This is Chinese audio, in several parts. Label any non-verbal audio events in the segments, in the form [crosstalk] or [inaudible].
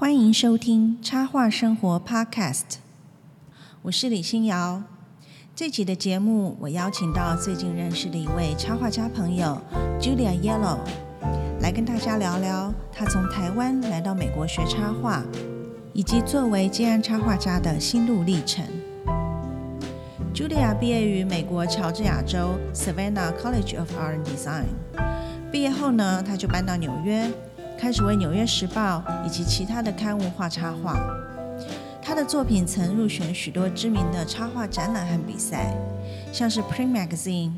欢迎收听插画生活 Podcast，我是李欣瑶。这集的节目，我邀请到最近认识的一位插画家朋友 Julia Yellow，来跟大家聊聊她从台湾来到美国学插画，以及作为接案插画家的心路历程。Julia 毕业于美国乔治亚州 Savannah College of Art and Design，毕业后呢，她就搬到纽约。开始为《纽约时报》以及其他的刊物画插画。他的作品曾入选许多知名的插画展览和比赛，像是《Print Magazine》、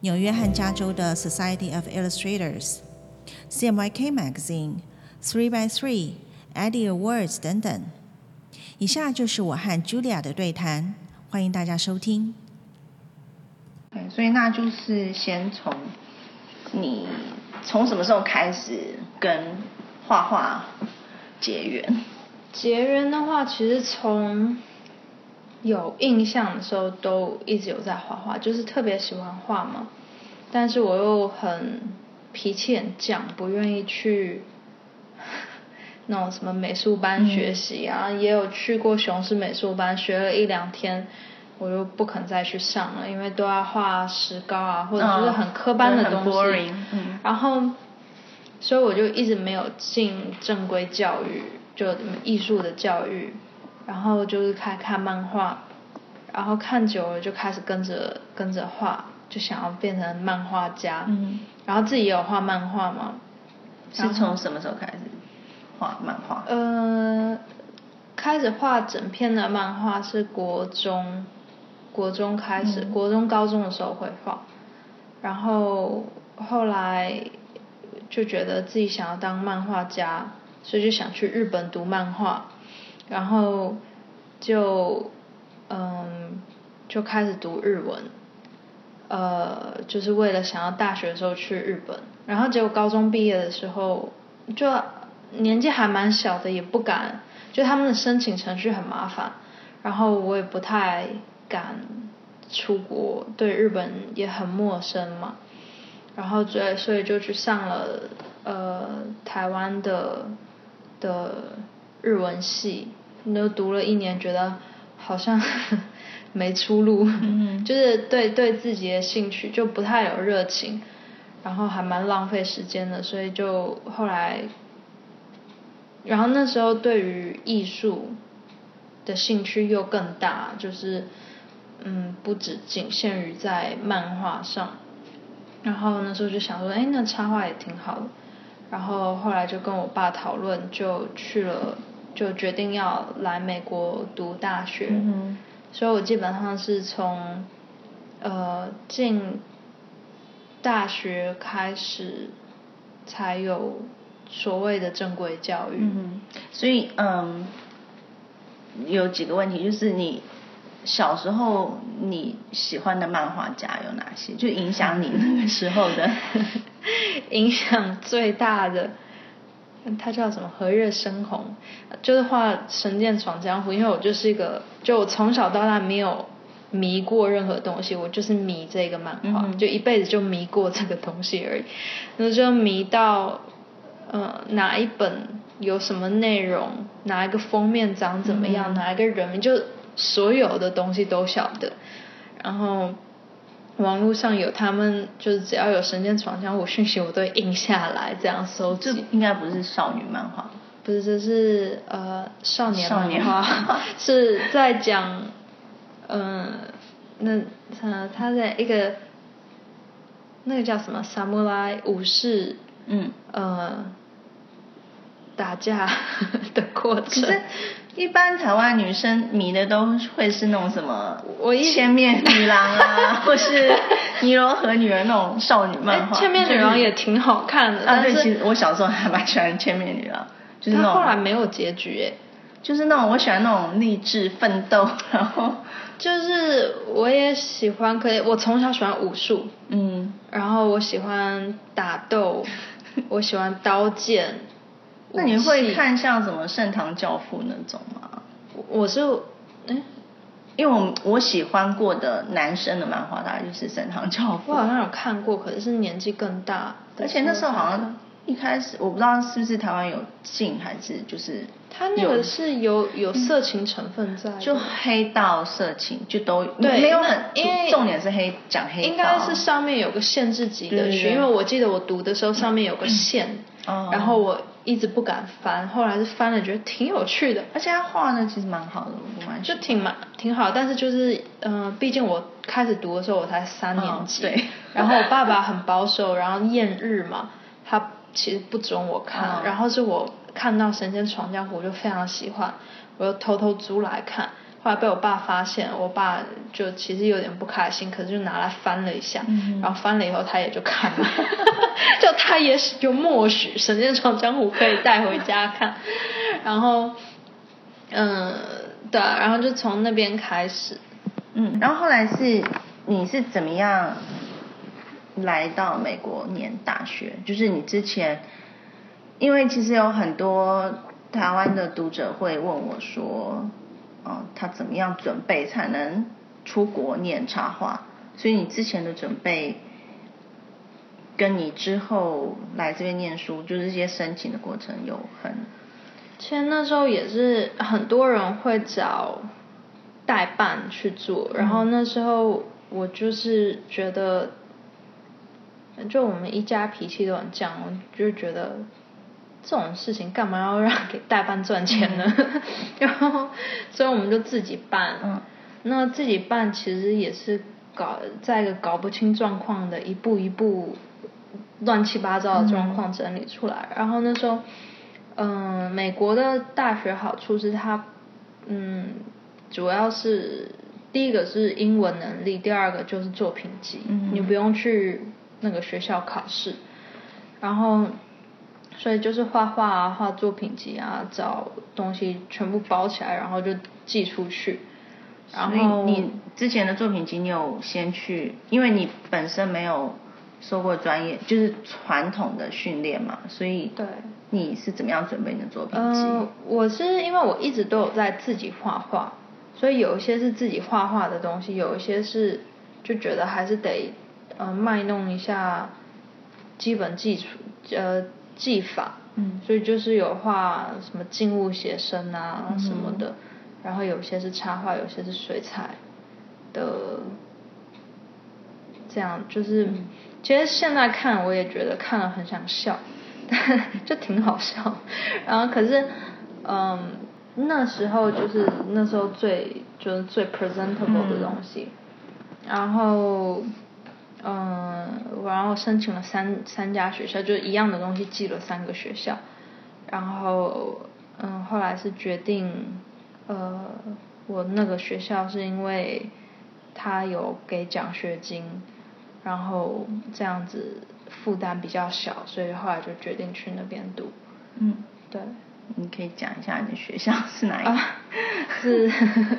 纽约和加州的 Society of Illustrators、CMYK Magazine、Three by Three、Eddie Awards 等等。以下就是我和 Julia 的对谈，欢迎大家收听。所以那就是先从你。从什么时候开始跟画画结缘？结缘的话，其实从有印象的时候都一直有在画画，就是特别喜欢画嘛。但是我又很脾气很犟，不愿意去 [laughs] 那种什么美术班学习啊。也有去过雄狮美术班学了一两天。我就不肯再去上了，因为都要画石膏啊，或者就是很科班的东西。嗯。然后，所以我就一直没有进正规教育，就艺术的教育。然后就是开看漫画，然后看久了就开始跟着跟着画，就想要变成漫画家。嗯。然后自己也有画漫画嘛。是从什么时候开始画漫画？呃，开始画整篇的漫画是国中。国中开始，国中高中的时候会画，然后后来就觉得自己想要当漫画家，所以就想去日本读漫画，然后就嗯就开始读日文，呃就是为了想要大学的时候去日本，然后结果高中毕业的时候就年纪还蛮小的，也不敢，就他们的申请程序很麻烦，然后我也不太。敢出国，对日本也很陌生嘛，然后所以所以就去上了呃台湾的的日文系，那读了一年，觉得好像 [laughs] 没出路，就是对对自己的兴趣就不太有热情，然后还蛮浪费时间的，所以就后来，然后那时候对于艺术的兴趣又更大，就是。嗯，不只仅限于在漫画上，然后那时候就想说，哎，那插画也挺好的。然后后来就跟我爸讨论，就去了，就决定要来美国读大学。嗯。所以我基本上是从呃进大学开始，才有所谓的正规教育。嗯。所以嗯，有几个问题，就是你。小时候你喜欢的漫画家有哪些？就影响你那个时候的，[laughs] 影响最大的，他叫什么？和月生红，就是画《神剑闯江湖》。因为我就是一个，就我从小到大没有迷过任何东西，我就是迷这个漫画，就一辈子就迷过这个东西而已。那就迷到，呃，哪一本有什么内容，哪一个封面长怎么样，哪一个人名就。所有的东西都晓得，然后网络上有他们，就是只要有《神剑闯江湖》讯息，我都会印下来，这样搜集。这应该不是少女漫画，不是，这是呃少年漫画，[laughs] 是在讲，嗯，那呃他在一个那个叫什么？萨姆莱武士，嗯，呃，打架的过程。一般台湾女生迷的都会是那种什么千面女郎啊，[laughs] 或是尼罗河女儿那种少女漫画。千面女郎也挺好看的。啊，对，其实我小时候还蛮喜欢千面女郎，就是那种。后来没有结局诶。就是那种我喜欢那种励志奋斗，然后就是我也喜欢，可以我从小喜欢武术，嗯，然后我喜欢打斗，[laughs] 我喜欢刀剑。那你会看像什么《盛唐教父》那种吗？我是，哎，因为我我喜欢过的男生的漫画大概就是《盛唐教父》。我好像有看过，可是是年纪更大。而且那时候好像一开始我不知道是不是台湾有禁还是就是它那个是有有色情成分在的，就黑道色情就都对没有很因为重点是黑讲黑道，应该是上面有个限制级的区，因为我记得我读的时候上面有个线，哦。然后我一直不敢翻，后来是翻了，觉得挺有趣的，而且他画呢其实蛮好的，就挺蛮挺好，但是就是嗯、呃毕竟我开始读的时候我才三年级，哦对。然后我爸爸很保守，然后厌日嘛，他其实不准我看，嗯然后是我看到《神仙闯江湖》就非常喜欢，我又偷偷租来看。后来被我爸发现，我爸就其实有点不开心，可是就拿来翻了一下，嗯然后翻了以后他也就看了，[laughs] 就他也是就默许《神剑闯江湖》可以带回家看，然后，嗯，对啊，然后就从那边开始，嗯，然后后来是你是怎么样来到美国念大学？就是你之前，因为其实有很多台湾的读者会问我说，哦，他怎么样准备才能出国念插画？所以你之前的准备，跟你之后来这边念书，就是这些申请的过程有很其实那时候也是很多人会找代办去做，然后那时候我就是觉得，就我们一家脾气都很犟，我就觉得这种事情干嘛要让给代办赚钱呢？[laughs] 然后所以我们就自己办。嗯那自己办其实也是搞在一个搞不清状况的一步一步乱七八糟的状况整理出来。然后那时候，嗯，美国的大学好处是它，嗯，主要是第一个是英文能力，第二个就是作品集，嗯你不用去那个学校考试，然后。所以就是画画啊，画作品集啊，找东西全部包起来，然后就寄出去。然所后以你之前的作品集，你有先去，因为你本身没有受过专业，就是传统的训练嘛，所以对，你是怎么样准备你的作品集？嗯，我是因为我一直都有在自己画画，所以有一些是自己画画的东西，有一些是就觉得还是得呃卖弄一下基本基础呃技法，嗯所以就是有画什么静物写生啊什么的，然后有些是插画，有些是水彩的，这样就是，其实现在看我也觉得看了很想笑，[laughs] 就挺好笑。然后可是，嗯，那时候就是那时候最就是最 presentable 的东西，然后。嗯，然后申请了三三家学校，就是一样的东西寄了三个学校，然后嗯，后来是决定，呃，我那个学校是因为他有给奖学金，然后这样子负担比较小，所以后来就决定去那边读。嗯，对。你可以讲一下你的学校是哪一个？啊，是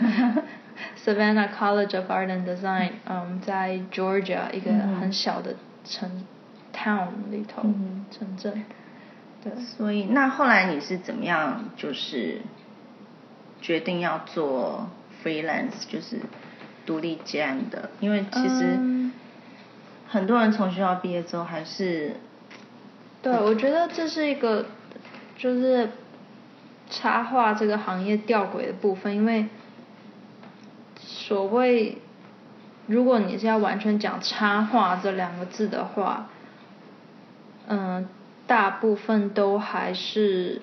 [laughs] Savannah College of Art and Design，嗯，在 Georgia 一个很小的城 town 里头嗯城镇。对，所以那后来你是怎么样，就是决定要做 freelance，就是独立接案的？因为其实嗯很多人从学校毕业之后还是对，我觉得这是一个就是插画这个行业吊诡的部分，因为所谓如果你是要完全讲插画这两个字的话，嗯，大部分都还是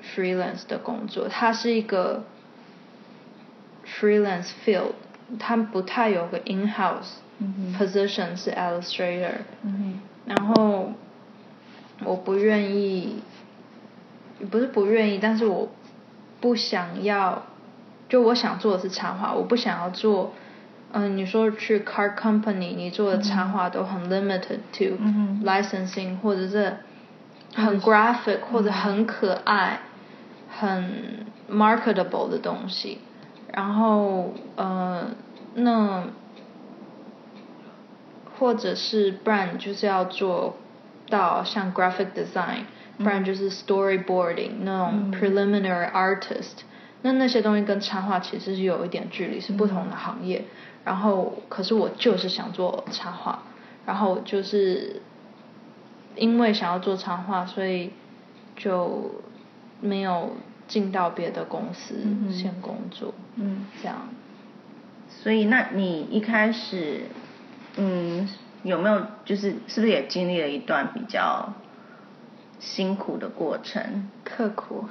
freelance 的工作，它是一个 freelance field，它不太有个 in house 嗯 position 是 illustrator，嗯然后我不愿意，不是不愿意，但是我不想要，就我想做的是插画，我不想要做，嗯、你说去 car company，你做的插画都很 limited to licensing，或者是很 graphic 或者很可爱、很 marketable 的东西，然后呃，那或者是不然你就是要做到像 graphic design，不然就是 storyboarding 那种 preliminary artist，、那那些东西跟插画其实是有一点距离，是不同的行业。然后可是我就是想做插画，然后就是因为想要做插画，所以就没有进到别的公司先工作。嗯，这样。所以，那你一开始，嗯，有没有就是是不是也经历了一段比较辛苦的过程？刻苦。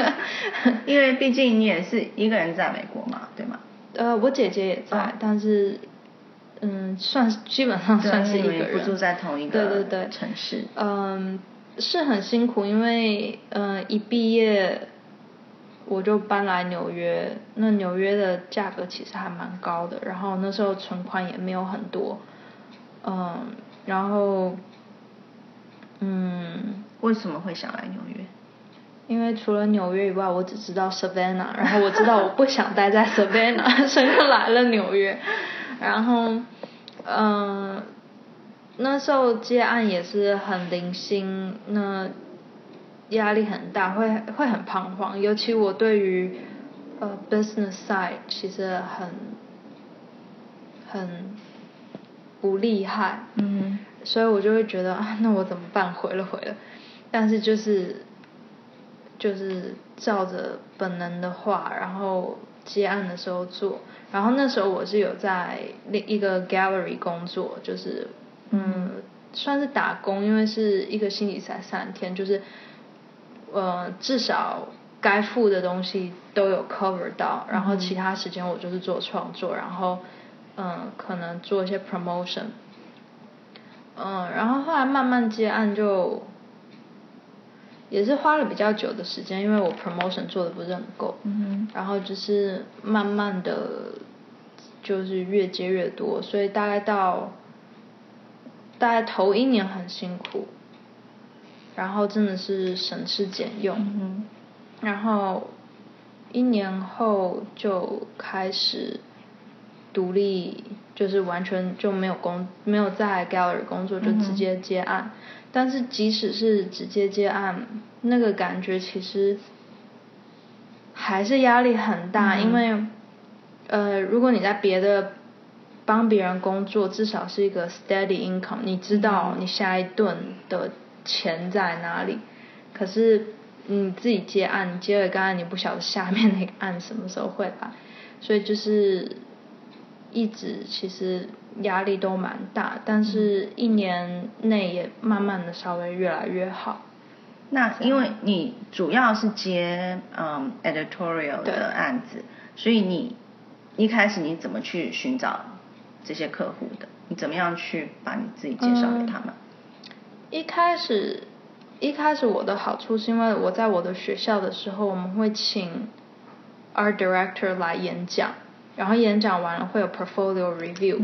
[laughs] 因为毕竟你也是一个人在美国嘛，对吗？呃，我姐姐也在，但是，嗯，算基本上算是一个人，不住在同一个对对对城市。嗯，是很辛苦，因为嗯，一毕业我就搬来纽约，那纽约的价格其实还蛮高的，然后那时候存款也没有很多，嗯，然后，嗯，为什么会想来纽约？因为除了纽约以外，我只知道 Savannah，然后我知道我不想待在 Savannah，[laughs] 所以就来了纽约。然后，嗯，那时候接案也是很零星，那压力很大，会会很彷徨。尤其我对于呃 business side 其实很很不厉害，嗯，所以我就会觉得啊，那我怎么办？回了回了，但是就是。就是照着本能的话，然后接案的时候做。然后那时候我是有在另一个 gallery 工作，就是嗯，算是打工，因为是一个星期才三天，就是呃至少该付的东西都有 cover 到。然后其他时间我就是做创作，然后嗯可能做一些 promotion。嗯，然后后来慢慢接案就。也是花了比较久的时间，因为我 promotion 做的不是很够，然后就是慢慢的，就是越接越多，所以大概到，大概头一年很辛苦，然后真的是省吃俭用，然后一年后就开始独立，就是完全就没有工，没有在 gallery 工作，就直接接案。但是即使是直接接案，那个感觉其实还是压力很大，因为呃，如果你在别的帮别人工作，至少是一个 steady income，你知道你下一顿的钱在哪里。可是你自己接案，你接了个案，你不晓得下面那个案什么时候会来，所以就是一直其实。压力都蛮大，但是一年内也慢慢的稍微越来越好。那因为你主要是接嗯 editorial 的案子，所以你一开始你怎么去寻找这些客户的？你怎么样去把你自己介绍给他们？一开始一开始我的好处是因为我在我的学校的时候，我们会请 art director 来演讲。然后演讲完了会有 portfolio review，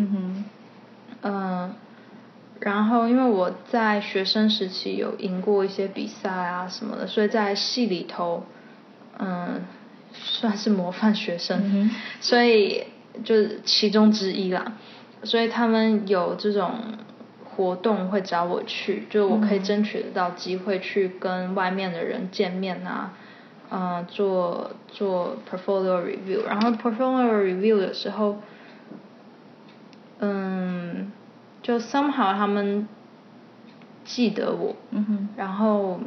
嗯，然后因为我在学生时期有赢过一些比赛啊什么的，所以在系里头，嗯，算是模范学生，所以就是其中之一啦。所以他们有这种活动会找我去，就我可以争取得到机会去跟外面的人见面啊。嗯，做做 portfolio review，然后 portfolio review 的时候，嗯，就 somehow 他们记得我，然后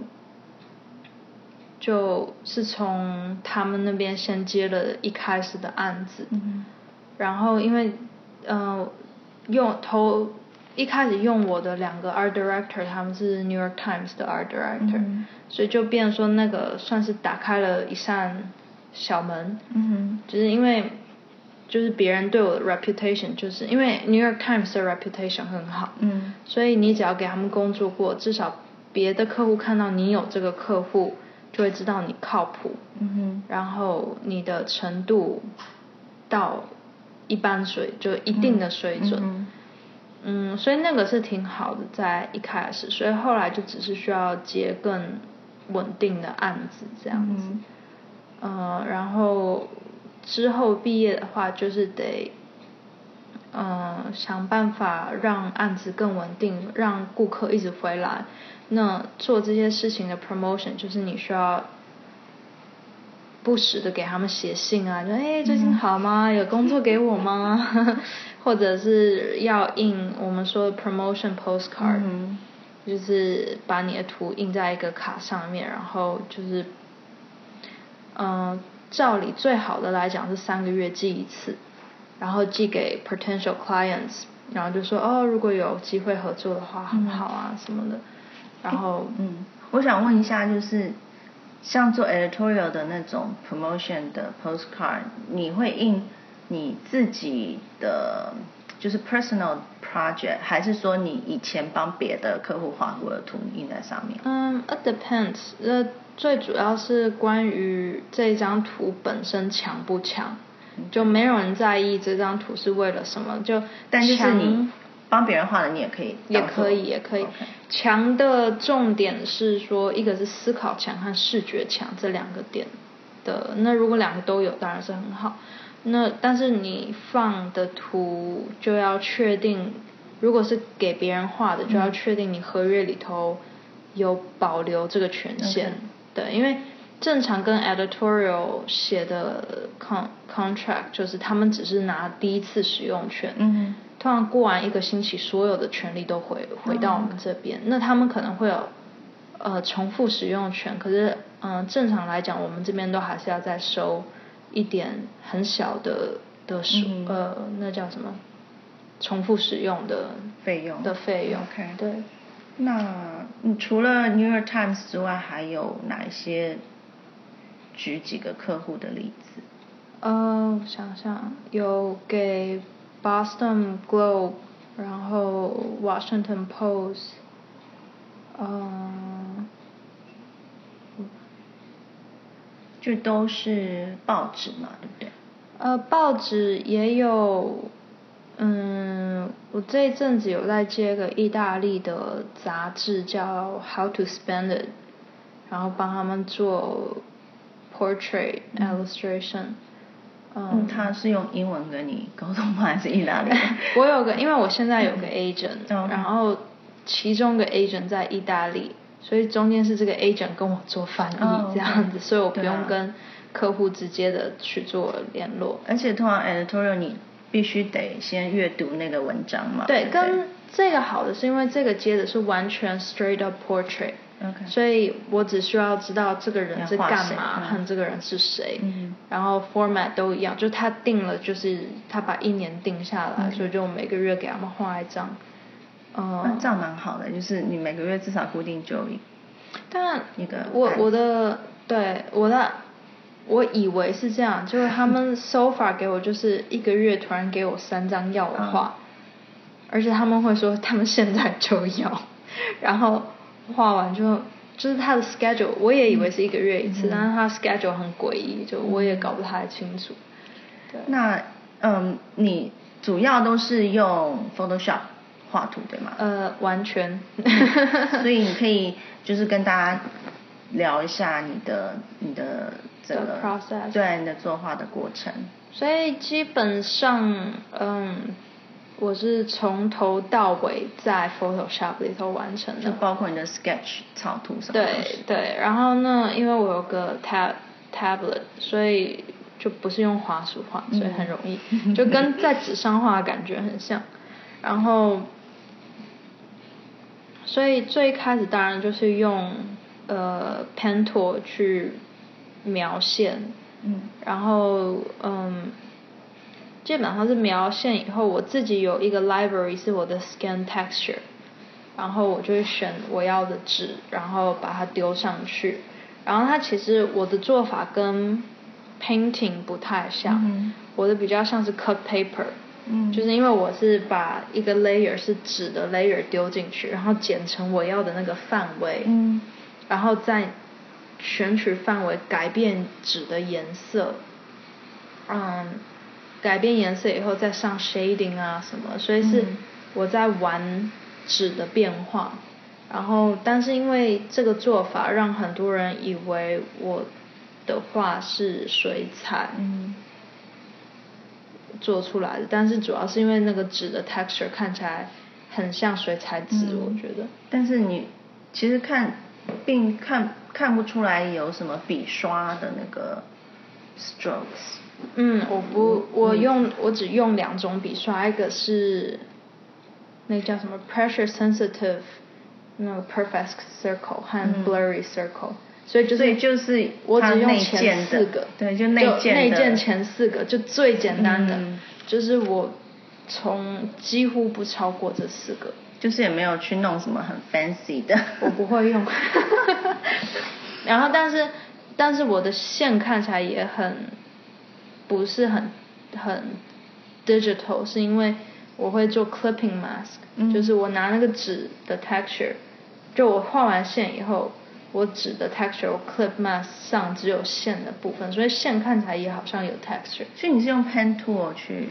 就是从他们那边先接了一开始的案子，然后因为嗯用头一开始用我的两个 art director，他们是 New York Times 的 art director。所以就变说那个算是打开了一扇小门，就是因为就是别人对我的 reputation，就是因为 New York Times 的 reputation 很好，嗯。所以你只要给他们工作过，至少别的客户看到你有这个客户，就会知道你靠谱，然后你的程度到一般水就一定的水准，嗯，所以那个是挺好的，在一开始，所以后来就只是需要接更。稳定的案子这样子，嗯，然后之后毕业的话，就是得，嗯，想办法让案子更稳定，让顾客一直回来。那做这些事情的 promotion，就是你需要不时的给他们写信啊，就哎最近好吗？有工作给我吗？[laughs] 或者是要印我们说的 promotion postcard。就是把你的图印在一个卡上面，然后就是，嗯、照理最好的来讲是三个月寄一次，然后寄给 potential clients，然后就说哦，如果有机会合作的话很好啊、什么的，然后嗯，我想问一下，就是像做 editorial 的那种 promotion 的 postcard，你会印你自己的就是 personal project，还是说你以前帮别的客户画过的图印在上面？嗯 depends。那，最主要是关于这张图本身强不强，就没有人在意这张图是为了什么，就但就是强你帮别人画的，你也可以也可以，也可以。强的重点是说，一个是思考强和视觉强这两个点的。那如果两个都有，当然是很好。那但是你放的图就要确定，如果是给别人画的，就要确定你合约里头有保留这个权限。对，因为正常跟 editorial 写的 con contract 就是他们只是拿第一次使用权。嗯通常过完一个星期，所有的权利都回回到我们这边。那他们可能会有呃重复使用权，可是嗯、呃正常来讲，我们这边都还是要再收一点很小的的数、嗯呃那叫什么重复使用的费用的费用。OK 对。那你除了 New York Times 之外，还有哪一些？举几个客户的例子。呃，我想想，有给 Boston Globe，然后 Washington Post，嗯、就都是报纸嘛，对不对？呃，报纸也有，嗯，我这一阵子有在接个意大利的杂志叫 How to Spend It，然后帮他们做 portrait illustration，嗯，嗯，他是用英文跟你沟通吗？还是意大利？[laughs] 我有个，因为我现在有个 agent，、嗯然后其中个 agent 在意大利，所以中间是这个 agent 跟我做翻译哦这样子，所以我不用跟客户直接的去做联络。而且通常 editorial 你必须得先阅读那个文章嘛。对，不跟这个好的是因为这个接的是完全 straight up portrait，OK 所以我只需要知道这个人是要画谁干嘛嗯和这个人是谁，嗯然后 format 都一样，就他定了，就是他把一年定下来，嗯所以就每个月给他们画一张。嗯、那这样蛮好的，就是你每个月至少固定就一但一个我我的对我的我以为是这样，就是他们 [laughs] so far 给我就是一个月突然给我三张要我画，而且他们会说他们现在就要，然后画完就就是他的 schedule 我也以为是一个月一次，但是他 schedule 很诡异，就我也搞不太清楚。对，那嗯，你主要都是用 Photoshop 画图对吗？呃，完全。所以你可以 [laughs] 就是跟大家聊一下你的你的这个对你的作画的过程。所以基本上，嗯，我是从头到尾在 Photoshop 里头完成的就的。包括你的 sketch 草图什么的。对对，然后呢，因为我有个 tab tablet，所以就不是用滑鼠画，所以很容易，[laughs] 就跟在纸上画的感觉很像。然后，所以最开始当然就是用呃 pen tool 去描线，嗯。然后嗯，基本上是描线以后，我自己有一个 library 是我的 scan texture，然后我就会选我要的纸，然后把它丢上去。然后它其实我的做法跟 painting 不太像，嗯。我的比较像是 cut paper，嗯。就是因为我是把一个 layer 是纸的 layer 丢进去，然后剪成我要的那个范围，嗯。然后再选取范围改变纸的颜色，嗯，改变颜色以后再上 shading 啊什么，所以是嗯。我在玩纸的变化。然后，但是因为这个做法让很多人以为我的画是水彩。嗯做出来的，但是主要是因为那个纸的 texture 看起来很像水彩纸，嗯我觉得。但是你其实看并看看不出来有什么笔刷的那个 strokes。嗯，我不，我用我只用两种笔刷，一个是那个叫什么 pressure sensitive，那个 perfect circle 和 blurry circle，、所以就是所以就是我只用前四个，对就内建的。内建前四个就最简单的，嗯。就是我从几乎不超过这四个，就是也没有去弄什么很 fancy 的。我不会用。[laughs] 然后但是但是我的线看起来也很不是很很 digital，是因为我会做 clipping mask，、嗯。就是我拿那个纸的 texture，就我画完线以后，我指的 texture 我 clip mask 上只有线的部分，所以线看起来也好像有 texture。所以你是用 pen tool 去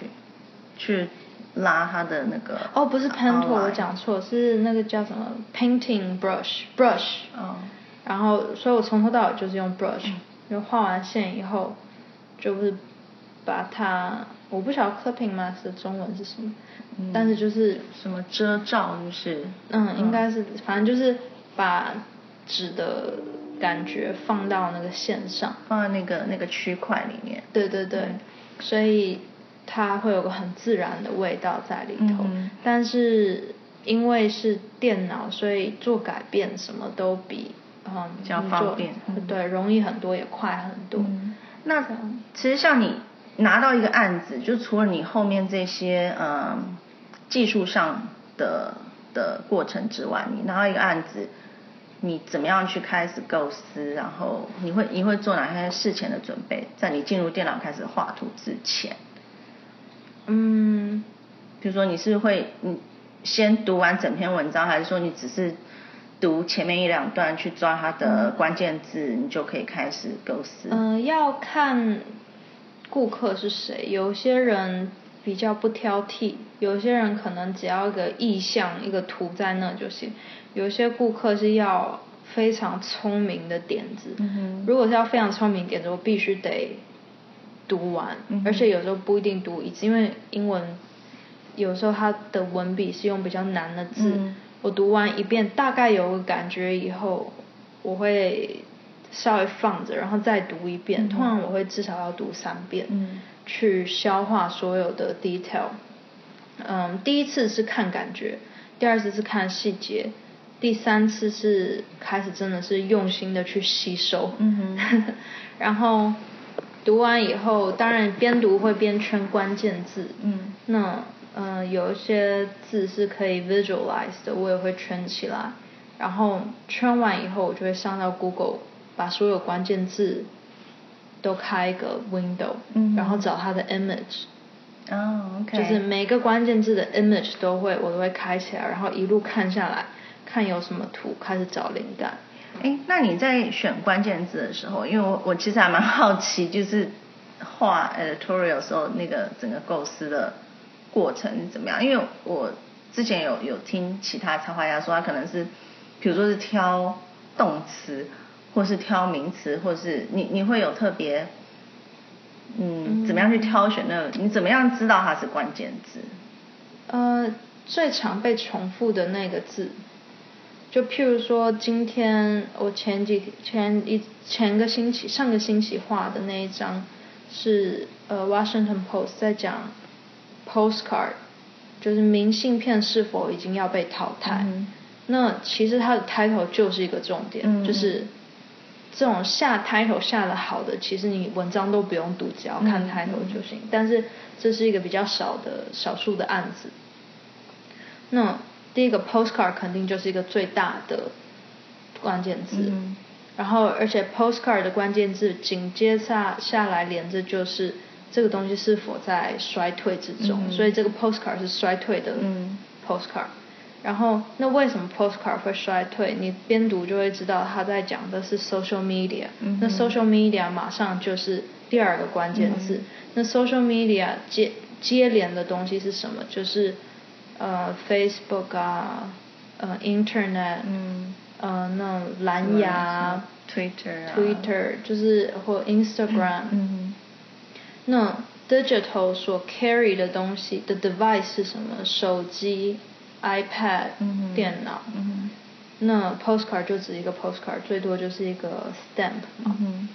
去拉它的那个？哦，不是 pen tool，我讲错，是那个叫什么 painting brush brush。哦，然后，所以我从头到尾就是用 brush，、嗯就画完线以后，就是把它，我不晓得 clipping mask 的中文是什么，嗯但是就是，什么遮罩就是？嗯，应该是，反正就是把纸的感觉放到那个线上，放在那个那个区块里面。对对对，嗯。所以它会有个很自然的味道在里头，嗯。但是因为是电脑，所以做改变什么都比嗯比较方便。嗯。对，容易很多，也快很多。那其实像你拿到一个案子，就除了你后面这些嗯技术上的的过程之外，你拿到一个案子，你怎么样去开始构思？然后你会你会做哪些事前的准备？在你进入电脑开始画图之前，嗯，比如说你是会你先读完整篇文章，还是说你只是读前面一两段去抓它的关键字，你就可以开始构思？嗯、要看顾客是谁，有些人比较不挑剔，有些人可能只要一个意向、一个图在那就行，有些顾客是要非常聪明的点子。嗯如果是要非常聪明的点子，我必须得读完，嗯而且有时候不一定读一次，因为英文有时候它的文笔是用比较难的字，嗯。我读完一遍大概有个感觉以后，我会稍微放着，然后再读一遍。通常我会至少要读三遍，嗯去消化所有的 detail。嗯，第一次是看感觉，第二次是看细节，第三次是开始真的是用心的去吸收。嗯 [laughs] 然后读完以后，当然边读会边圈关键字。嗯那呃，有一些字是可以 visualize 的，我也会圈起来。然后圈完以后，我就会上到 Google，把所有关键字都开一个 window，、嗯然后找它的 image，、哦，OK，就是每个关键字的 image 都会，我都会开起来，然后一路看下来，看有什么图，开始找灵感。哎，那你在选关键字的时候，因为我我其实还蛮好奇，就是画 editorial 时候那个整个构思的过程是怎么样？因为我之前有有听其他插画家说，他可能是，比如说是挑动词，或是挑名词，或是你你会有特别，嗯，怎么样去挑选那个？你怎么样知道它是关键字？呃，最常被重复的那个字，就譬如说，今天我前几前一前个星期上个星期画的那一张是呃 Washington Post 在讲 postcard，就是明信片是否已经要被淘汰。嗯那其实它的 title 就是一个重点，嗯就是这种下 title 下的好的，其实你文章都不用读，只要看嗯 title 就行。但是这是一个比较少的少数的案子。那第一个 postcard 肯定就是一个最大的关键字，嗯然后而且 postcard 的关键字紧接下下来连着就是这个东西是否在衰退之中，嗯所以这个 postcard 是衰退的嗯 postcard。然后，那为什么 postcard 会衰退？你边读就会知道他在讲的是 social media、嗯那 social media 马上就是第二个关键字。嗯那 social media 接接连的东西是什么？就是呃 Facebook 啊，呃 Internet，嗯呃那种蓝牙啊、，Twitter 啊 Twitter，就是或 Instagram，、嗯那 digital 所 carry 的东西的 device 是什么？手机、iPad、嗯电脑。嗯那 postcard 就只一个 postcard，最多就是一个 stamp 嘛。嗯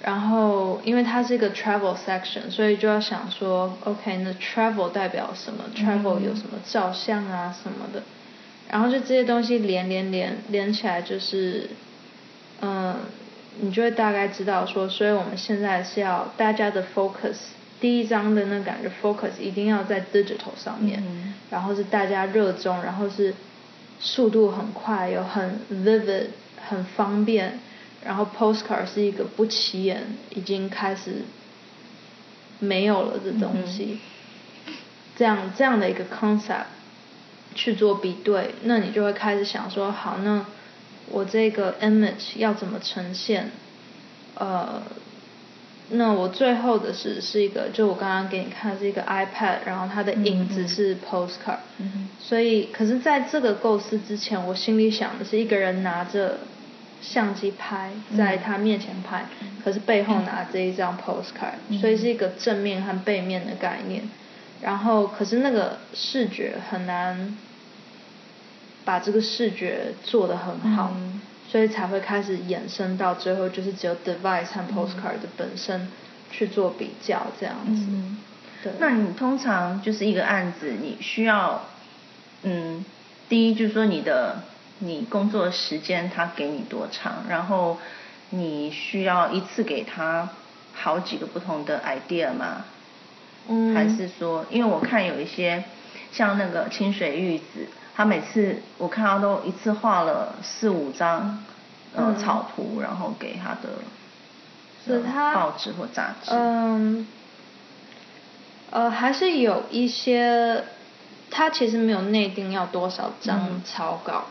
然后，因为它是一个 travel section，所以就要想说，OK，那 travel 代表什么？travel 有什么照相啊什么的。然后就这些东西连连连连起来，就是，嗯，你就会大概知道说，所以我们现在是要大家的 focus，第一章的那感觉 focus 一定要在 digital 上面，嗯然后是大家热衷，然后是速度很快，有很 vivid，很方便，然后 postcard 是一个不起眼，已经开始没有了的东西，这样这样的一个 concept 去做比对，那你就会开始想说，好，那我这个 image 要怎么呈现？呃，那我最后的是是一个，就我刚刚给你看的是一个 iPad，然后它的影子是 postcard，、嗯所以可是在这个构思之前，我心里想的是一个人拿着相机拍，在他面前拍，可是背后拿着一张 postcard，、所以是一个正面和背面的概念。然后可是那个视觉很难把这个视觉做得很好，嗯所以才会开始衍生到最后就是只有 device 和 postcard 的本身去做比较这样子。嗯对。那你通常就是一个案子，你需要，嗯，第一就是说你的你工作时间他给你多长，然后你需要一次给他好几个不同的 idea 吗？嗯还是说，因为我看有一些像那个清水玉子，他每次我看他都一次画了四五张呃嗯。草图，然后给他的呃是他报纸或杂志。嗯，呃，还是有一些，他其实没有内定要多少张嗯。草稿，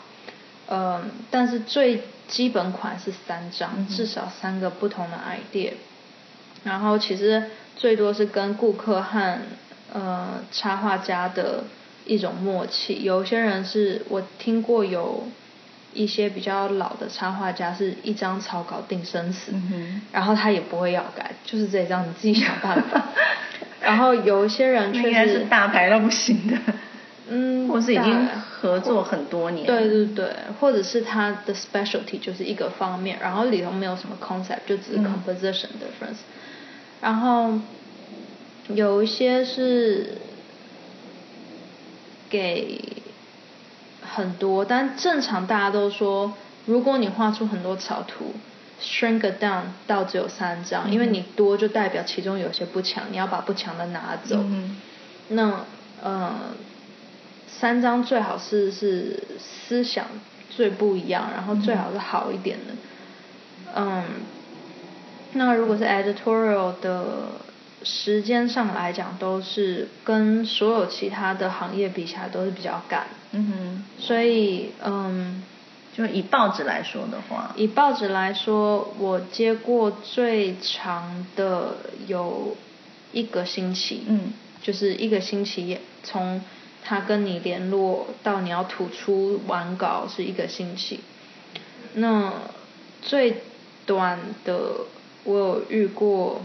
嗯，但是最基本款是三张，嗯至少三个不同的 idea，然后其实最多是跟顾客和呃插画家的一种默契，有些人是我听过有。一些比较老的插画家是一张草稿定生死，嗯然后他也不会要改，就是这张你自己想办法。[laughs] 然后有一些人确实是，大牌到不行的，嗯，或是已经合作很多年。对对对，或者是他的 specialty 就是一个方面，然后里头没有什么 concept，就只是嗯 composition difference。然后有一些是给很多，但正常大家都说，如果你画出很多草图，shrink it down 到只有三张，因为你多就代表其中有些不强，你要把不强的拿走。嗯那呃，三张最好是是思想最不一样，然后最好是好一点的。嗯，那如果是 editorial 的时间上来讲，都是跟所有其他的行业比起来都是比较赶，嗯哼所以嗯。就以报纸来说的话，以报纸来说，我接过最长的有一个星期，嗯，就是一个星期，从他跟你联络到你要吐出完稿是一个星期。那最短的我有遇过，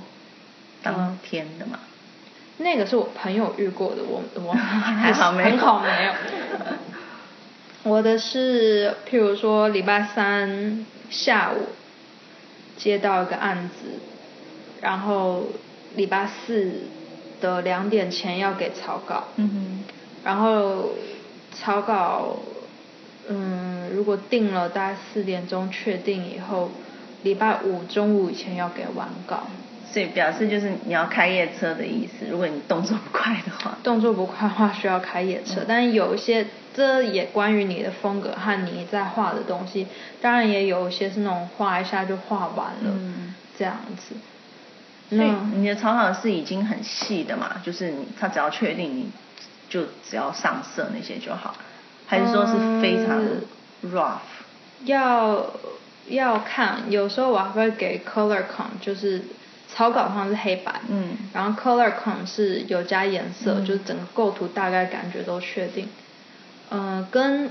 当天的嘛。那个是我朋友遇过的，我我 [laughs] 还好没有很好没有。我的是，譬如说礼拜三下午接到一个案子，然后礼拜四的两点前要给草稿，嗯然后草稿，嗯，如果定了大概四点钟确定以后，礼拜五中午以前要给完稿。哼，所以表示就是你要开夜车的意思。如果你动作不快的话，动作不快的话需要开夜车，但是有一些这也关于你的风格和你在画的东西，当然也有一些是那种画一下就画完了，嗯这样子。所以那你的草稿是已经很细的嘛？就是你他只要确定你就只要上色那些就好，还是说是非常嗯 rough？要要看，有时候我还会给 color con，就是草稿上是黑白，嗯。然后 color con 是有加颜色，嗯。就是整个构图大概感觉都确定。嗯、跟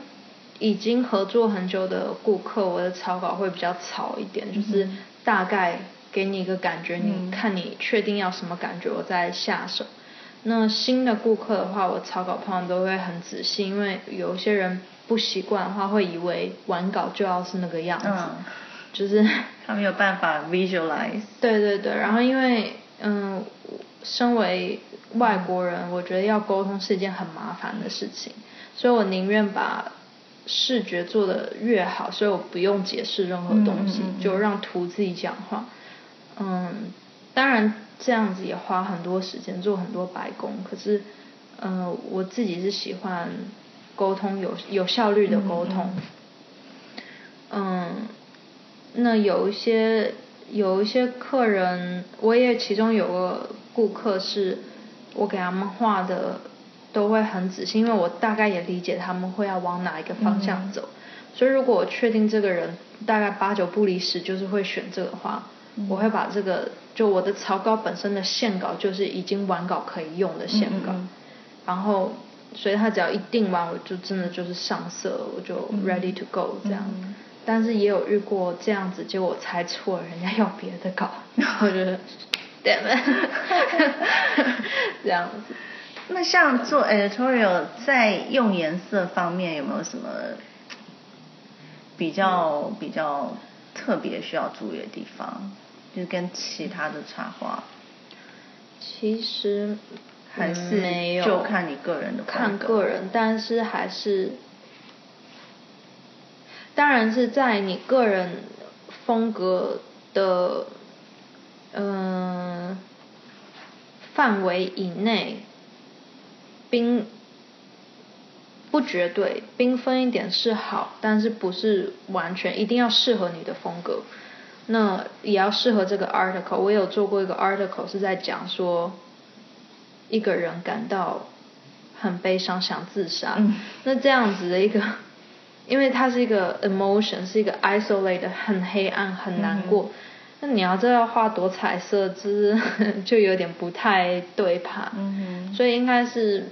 已经合作很久的顾客，我的草稿会比较草一点，就是嗯大概给你一个感觉，嗯。你看你确定要什么感觉，我再下手。那新的顾客的话，我草稿通常都会很仔细，因为有些人不习惯的话，会以为完稿就要是那个样子，嗯，就是 [laughs] 他没有办法 visualize。对对对，然后因为嗯，身为外国人，我觉得要沟通是一件很麻烦的事情，所以我宁愿把视觉做的越好，所以我不用解释任何东西，嗯嗯嗯就让图自己讲话。嗯，当然这样子也花很多时间做很多白工，可是，嗯、我自己是喜欢沟通有有效率的沟通。嗯，那有一些有一些客人，我也其中有个顾客是，我给他们画的都会很仔细，因为我大概也理解他们会要往哪一个方向走，所以如果我确定这个人大概八九不离十就是会选这个的话，我会把这个就我的草稿本身的线稿就是已经完稿可以用的线稿，嗯嗯嗯。然后所以他只要一定完，我就真的就是上色，我就 ready to go 这样。嗯但是也有遇过这样子，结果我猜错了，人家要别的稿，[laughs] 我觉得 damn it，[laughs] 这样子。那像做 editorial 在用颜色方面有没有什么比较、比较特别需要注意的地方？就是跟其他的插画，其实还是嗯没有就看你个人的风看个人，但是还是，当然是在你个人风格的嗯、范围以内，缤不绝对，缤纷一点是好，但是不是完全一定要适合你的风格。那也要适合这个 article。我有做过一个 article 是在讲说，一个人感到很悲伤，想自杀。嗯那这样子的一个，因为它是一个 emotion，是一个 isolated，很黑暗，很难过。那你要这要画多彩色，之 [laughs] 就有点不太对盘。嗯所以应该是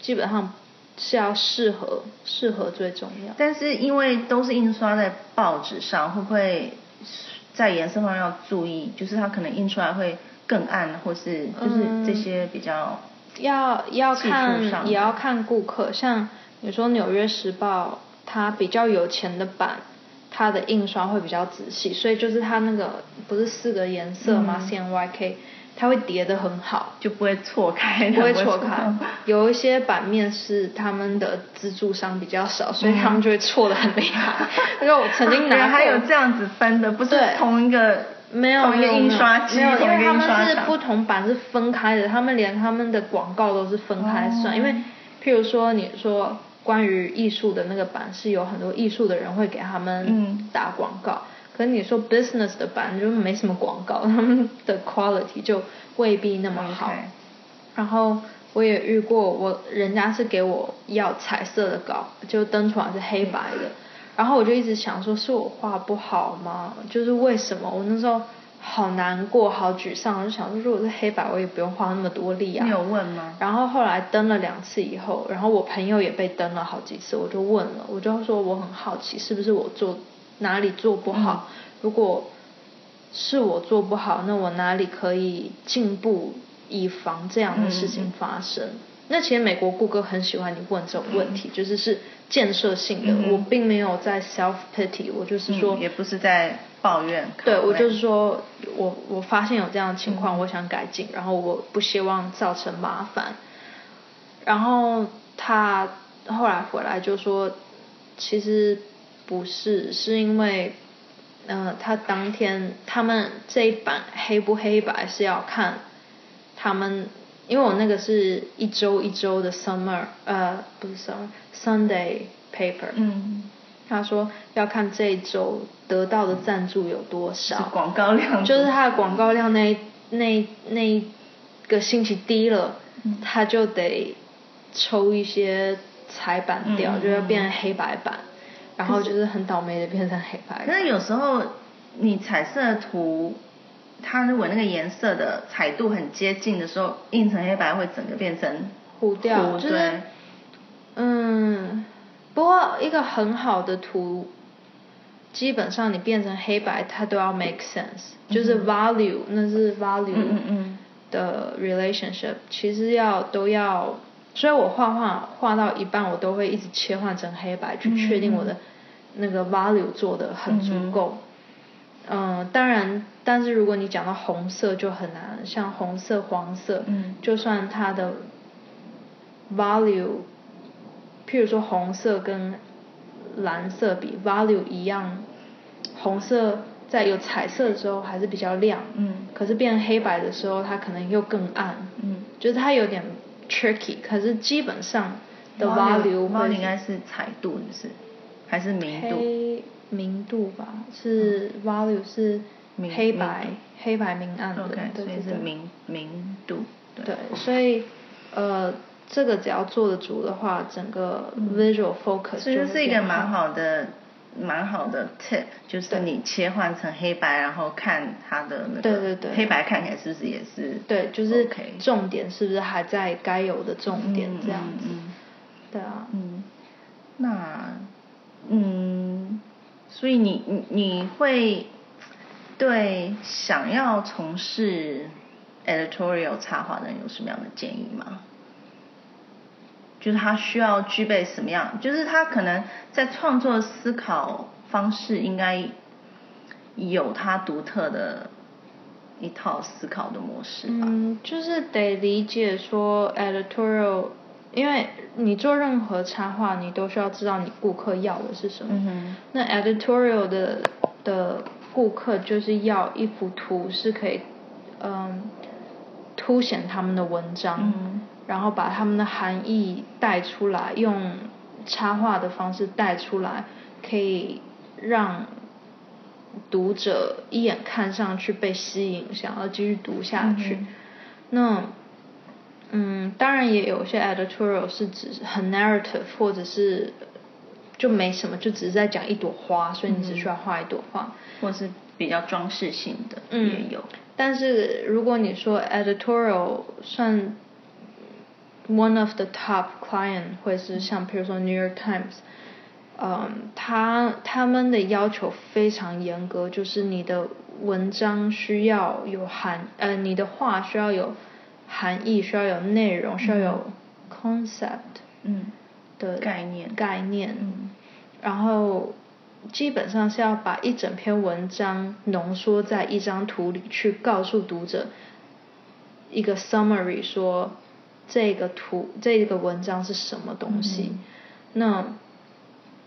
基本上是要适合，适合最重要。但是因为都是印刷在报纸上，会不会在颜色方面要注意？就是它可能印出来会更暗，或是就是这些比较要要看也要看顾客，像你说《纽约时报》，它比较有钱的版，它的印刷会比较仔细，所以就是它那个不是四个颜色吗、嗯 c N Y K，它会叠得很好，就不会错开，不会错错开。有一些版面是他们的资助商比较少，所以他们就会错得很厉害。[laughs] 因为我曾经拿过，还有这样子分的，不是同一个没有同一个没有印刷机，没有，因为他们是不同版是分开的，他们连他们的广告都是分开算。哦因为譬如说你说关于艺术的那个版是有很多艺术的人会给他们嗯打广告，可是你说 business 的版就没什么广告，他们的 quality 就未必那么好。然后我也遇过，我人家是给我要彩色的稿，就登出来是黑白的，然后我就一直想说，是我画不好吗？就是为什么？我那时候好难过，好沮丧，我就想说，如果是黑白，我也不用花那么多力啊。你有问吗？然后后来登了两次以后，然后我朋友也被登了好几次，我就问了，我就说我很好奇，是不是我做哪里做不好？如果是我做不好，那我哪里可以进步，以防这样的事情发生？那其实美国顾客很喜欢你问这种问题，就是是建设性的，嗯我并没有在 self pity，我就是说。嗯也不是在抱怨。对，我就是是说，我我发现有这样的情况，我想改进，然后我不希望造成麻烦。然后他后来回来就说，其实不是，是因为，呃，他当天他们这一版黑不黑白是要看他们，因为我那个是一周一周的 summer，呃，不是 summer Sunday paper，嗯，他说要看这一周得到的赞助有多少，广告量，就是他的广告量那一那一那一个星期低了，嗯。他就得抽一些彩版掉，就要变成黑白版，然后就是很倒霉的变成黑白版。可是有时候你彩色图，它如果那个颜色的彩度很接近的时候，印成黑白会整个变成糊掉，糊就是对。嗯，不过一个很好的图，基本上你变成黑白，它都要 make sense，、就是 value，那是 value 嗯嗯嗯。的 relationship，其实要都要，所以我画画画到一半，我都会一直切换成黑白，去确定我的那个 value 做的很足够。嗯，当然，但是如果你讲到红色就很难，像红色、黄色，嗯就算它的 value，譬如说红色跟蓝色比 value 一样，红色在有彩色的时候还是比较亮，嗯可是变黑白的时候，它可能又更暗，嗯就是它有点 tricky，可是基本上的 value 会应该是彩度，是不是？还是明度？黑明度吧，是 value 是明黑白黑白明暗对对对所以是明明度。对，所以呃，这个只要做得足的话，整个 visual focus 所以这就是一个蛮好的、蛮好的 tip，就是你切换成黑白，然后看它的那个对对对。黑白看起来是不是也是对，就是重点是不是还在该有的重点这样子？嗯。对啊，嗯，那嗯，所以你你你会对想要从事 editorial 插画的人有什么样的建议吗？就是他需要具备什么样？就是他可能在创作思考方式应该有他独特的一套思考的模式吧。嗯，就是得理解说 editorial，因为你做任何插画，你都需要知道你顾客要的是什么。嗯哼那 editorial 的的顾客就是要一幅图是可以，嗯，凸显他们的文章，嗯然后把他们的含义带出来，用插画的方式带出来，可以让读者一眼看上去被吸引，想要继续读下去。嗯那嗯，当然也有些 editorial 是指很 narrative，或者是就没什么，就只是在讲一朵花，所以你只需要画一朵花。或是比较装饰性的嗯。也有。但是如果你说 editorial 算 one of the top client，会是像比如说 New York Times，嗯，他他们的要求非常严格，就是你的文章需要有含，呃，你的话需要有含义，需要有内容，需要有 concept 嗯。的概念。概念，嗯然后基本上是要把一整篇文章浓缩在一张图里，去告诉读者一个 summary，说这个图这个文章是什么东西。嗯。那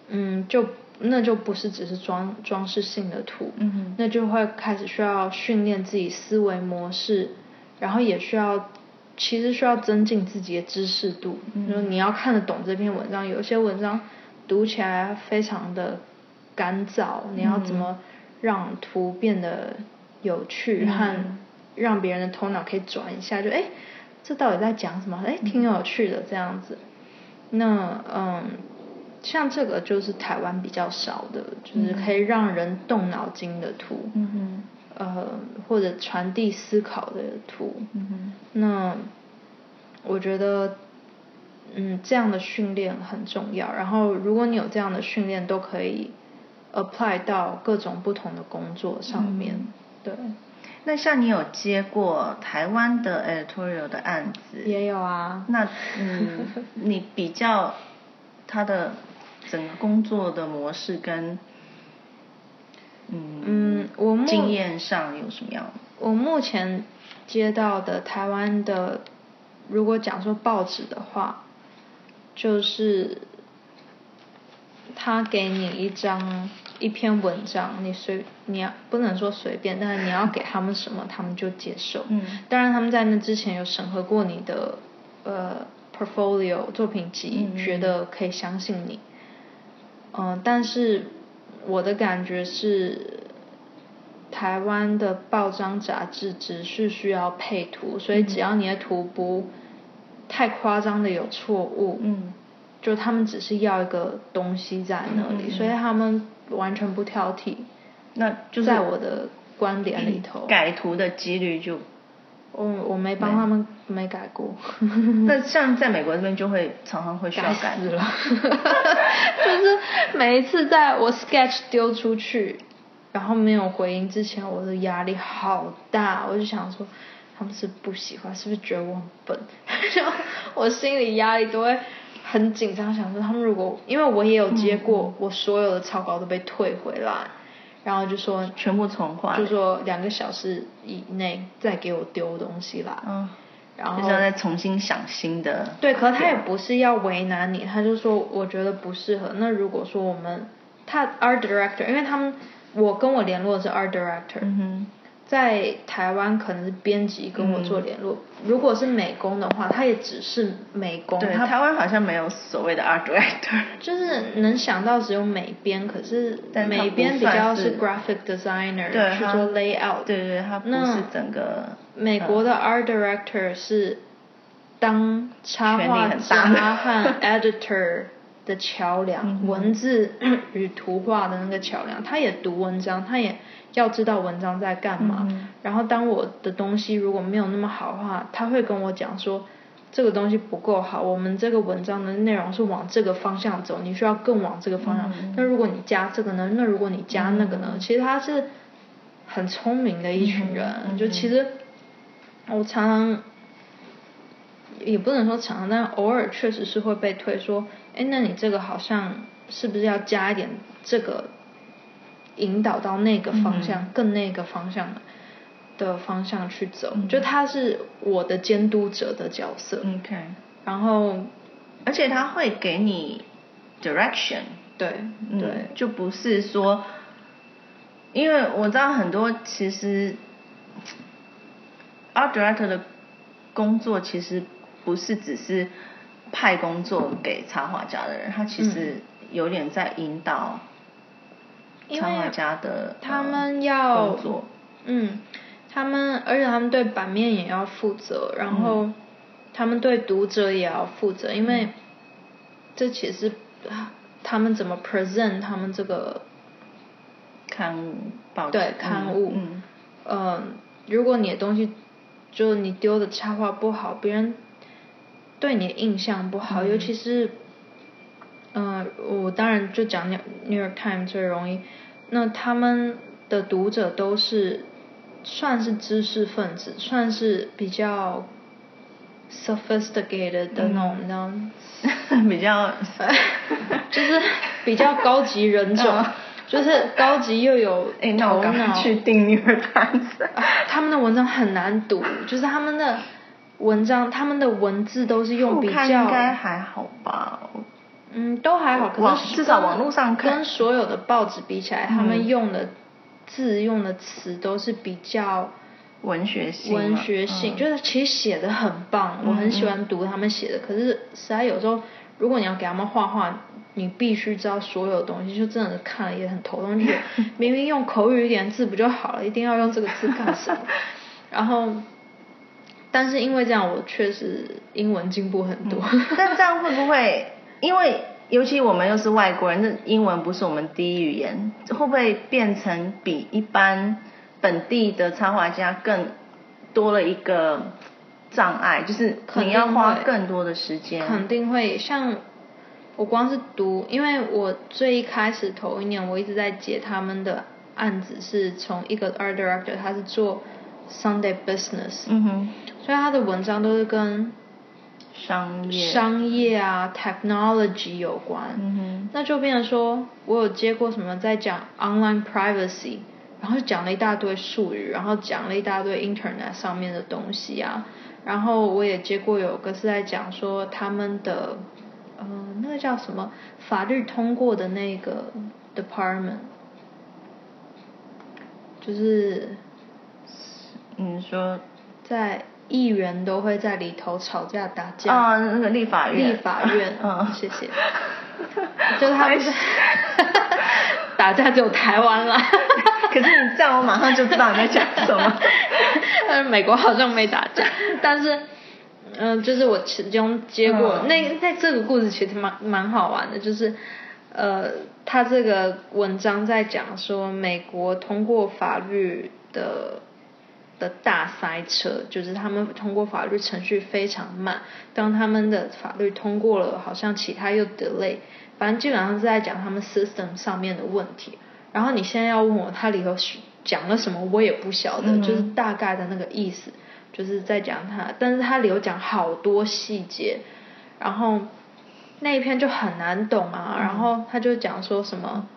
嗯，就那就不是只是装装饰性的图，那就会开始需要训练自己思维模式，然后也需要其实需要增进自己的知识度，嗯。就是你要看得懂这篇文章，有些文章读起来非常的干燥，你要怎么让图变得有趣嗯和让别人的头脑可以转一下，就哎，这到底在讲什么？哎，挺有趣的这样子。那嗯，像这个就是台湾比较少的，就是可以让人动脑筋的图，嗯呃，或者传递思考的图。嗯那我觉得，嗯，这样的训练很重要。然后，如果你有这样的训练，都可以 apply 到各种不同的工作上面。嗯对，那像你有接过台湾的 editorial 的案子，也有啊。那嗯，你比较他的整个工作的模式跟嗯嗯，我目经验上有什么样？我目前接到的台湾的，如果讲说报纸的话，就是他给你一张一篇文章，你随你要不能说随便，但是你要给他们什么，他们就接受。嗯当然他们在那之前有审核过你的呃 portfolio 作品集，嗯觉得可以相信你。嗯、但是我的感觉是，台湾的报章杂志只是需要配图，所以只要你的图不太夸张的有错误，嗯就他们只是要一个东西在那里，所以他们完全不挑剔。那就是在我的观点里头，改图的几率就，我我没帮他们没改过，[laughs] 那像在美国这边就会常常会需要改死了，[laughs] 就是每一次在我 sketch 丢出去，然后没有回音之前，我的压力好大，我就想说。他们是不喜欢，是不是觉得我很笨？[laughs] 然后我心里压力都会很紧张，想说他们如果，因为我也有接过，我所有的草稿都被退回来，然后就说全部重画就说两个小时以内再给我丢东西来。嗯然后就是要再重新想新的。对，可是他也不是要为难你，他就说我觉得不适合。那如果说我们他 art director，因为他们我跟我联络的是 art director，、嗯哼，在台湾可能是编辑跟我做联络。如果是美工的话，他也只是美工，对，台湾好像没有所谓的 art director。就是能想到只有美编，可是美编比较是 graphic designer 对去做 layout。对对对，它不那是整个美国的 art director 是当插画家和 editor 的桥梁，文字与图画的那个桥梁。他也读文章，他也要知道文章在干嘛。嗯然后当我的东西如果没有那么好的话，他会跟我讲说。这个东西不够好，我们这个文章的内容是往这个方向走，你需要更往这个方向。嗯那如果你加这个呢？那如果你加那个呢？其实他是很聪明的一群人，嗯就其实我常常也不能说常常，但偶尔确实是会被推说，哎，那你这个好像是不是要加一点这个引导到那个方向，更那个方向的的方向去走？就他是我的监督者的角色，OK，然后而且他会给你 direction，对嗯。对，就不是说，因为我知道很多其实 art director 的工作其实不是只是派工作给插画家的人，他其实有点在引导插画家的他呃们要工作，嗯，他们而且他们对版面也要负责，然后他们对读者也要负责，因为这其实啊他们怎么 present 他们这个刊物报对刊物，嗯嗯，如果你的东西就你丢的插画不好，别人对你的印象不好，尤其是，嗯、我当然就讲 New New York Times 最容易，那他们的读者都是算是知识分子，算是比较 sophisticated 的那种，你知道吗？嗯，比较就是比较高级人种嗯，就是高级又有 [laughs] 哎，那我头脑。去订 New York Times。他们的文章很难读，就是他们的文章，他们的文字都是用比较应该还好吧？嗯，都还好，可是至少跟网络上看跟所有的报纸比起来，他嗯们用的字用的词都是比较文学性，文学性，嗯就是其实写的很棒，我很喜嗯欢读他们写的。可是实在有时候，如果你要给他们画画，你必须知道所有东西，就真的看了也很头痛，就觉得 [laughs] 明明用口语一点字不就好了，一定要用这个字干什么？[laughs] 然后，但是因为这样，我确实英文进步很多。但这样会不会？因为尤其我们又是外国人，那英文不是我们第一语言，会不会变成比一般本地的插画家更多了一个障碍？就是肯定你要花更多的时间。肯定会像我光是读，因为我最一开始头一年我一直在接他们的案子，是从一个 art director，他是做 Sunday business，、嗯哼，所以他的文章都是跟商业。商业啊 technology 有关。那就变成说，我有接过什么在讲 online privacy，然后讲了一大堆术语，然后讲了一大堆 internet 上面的东西啊，然后我也接过有个是在讲说他们的，呃，那个叫什么法律通过的那个 department，就是你说在议员都会在里头吵架打架。啊，那个立法院。立法院，[laughs] 嗯，谢谢。[laughs] 就是他们是 [laughs] 打架只有台湾啦。可是你这样，我马上就知道你在讲什么。但是美国好像没打架，但是，嗯、就是我其中接过、嗯那那这个故事其实蛮蛮好玩的，就是，呃，他这个文章在讲说美国通过法律的的大塞车，就是他们通过法律程序非常慢，当他们的法律通过了，好像其他又 delay，反正基本上是在讲他们 system 上面的问题。然后你现在要问我它里头讲了什么，我也不晓得，嗯。就是大概的那个意思，就是在讲它，但是它里头讲好多细节，然后那一篇就很难懂啊，然后他就讲说什么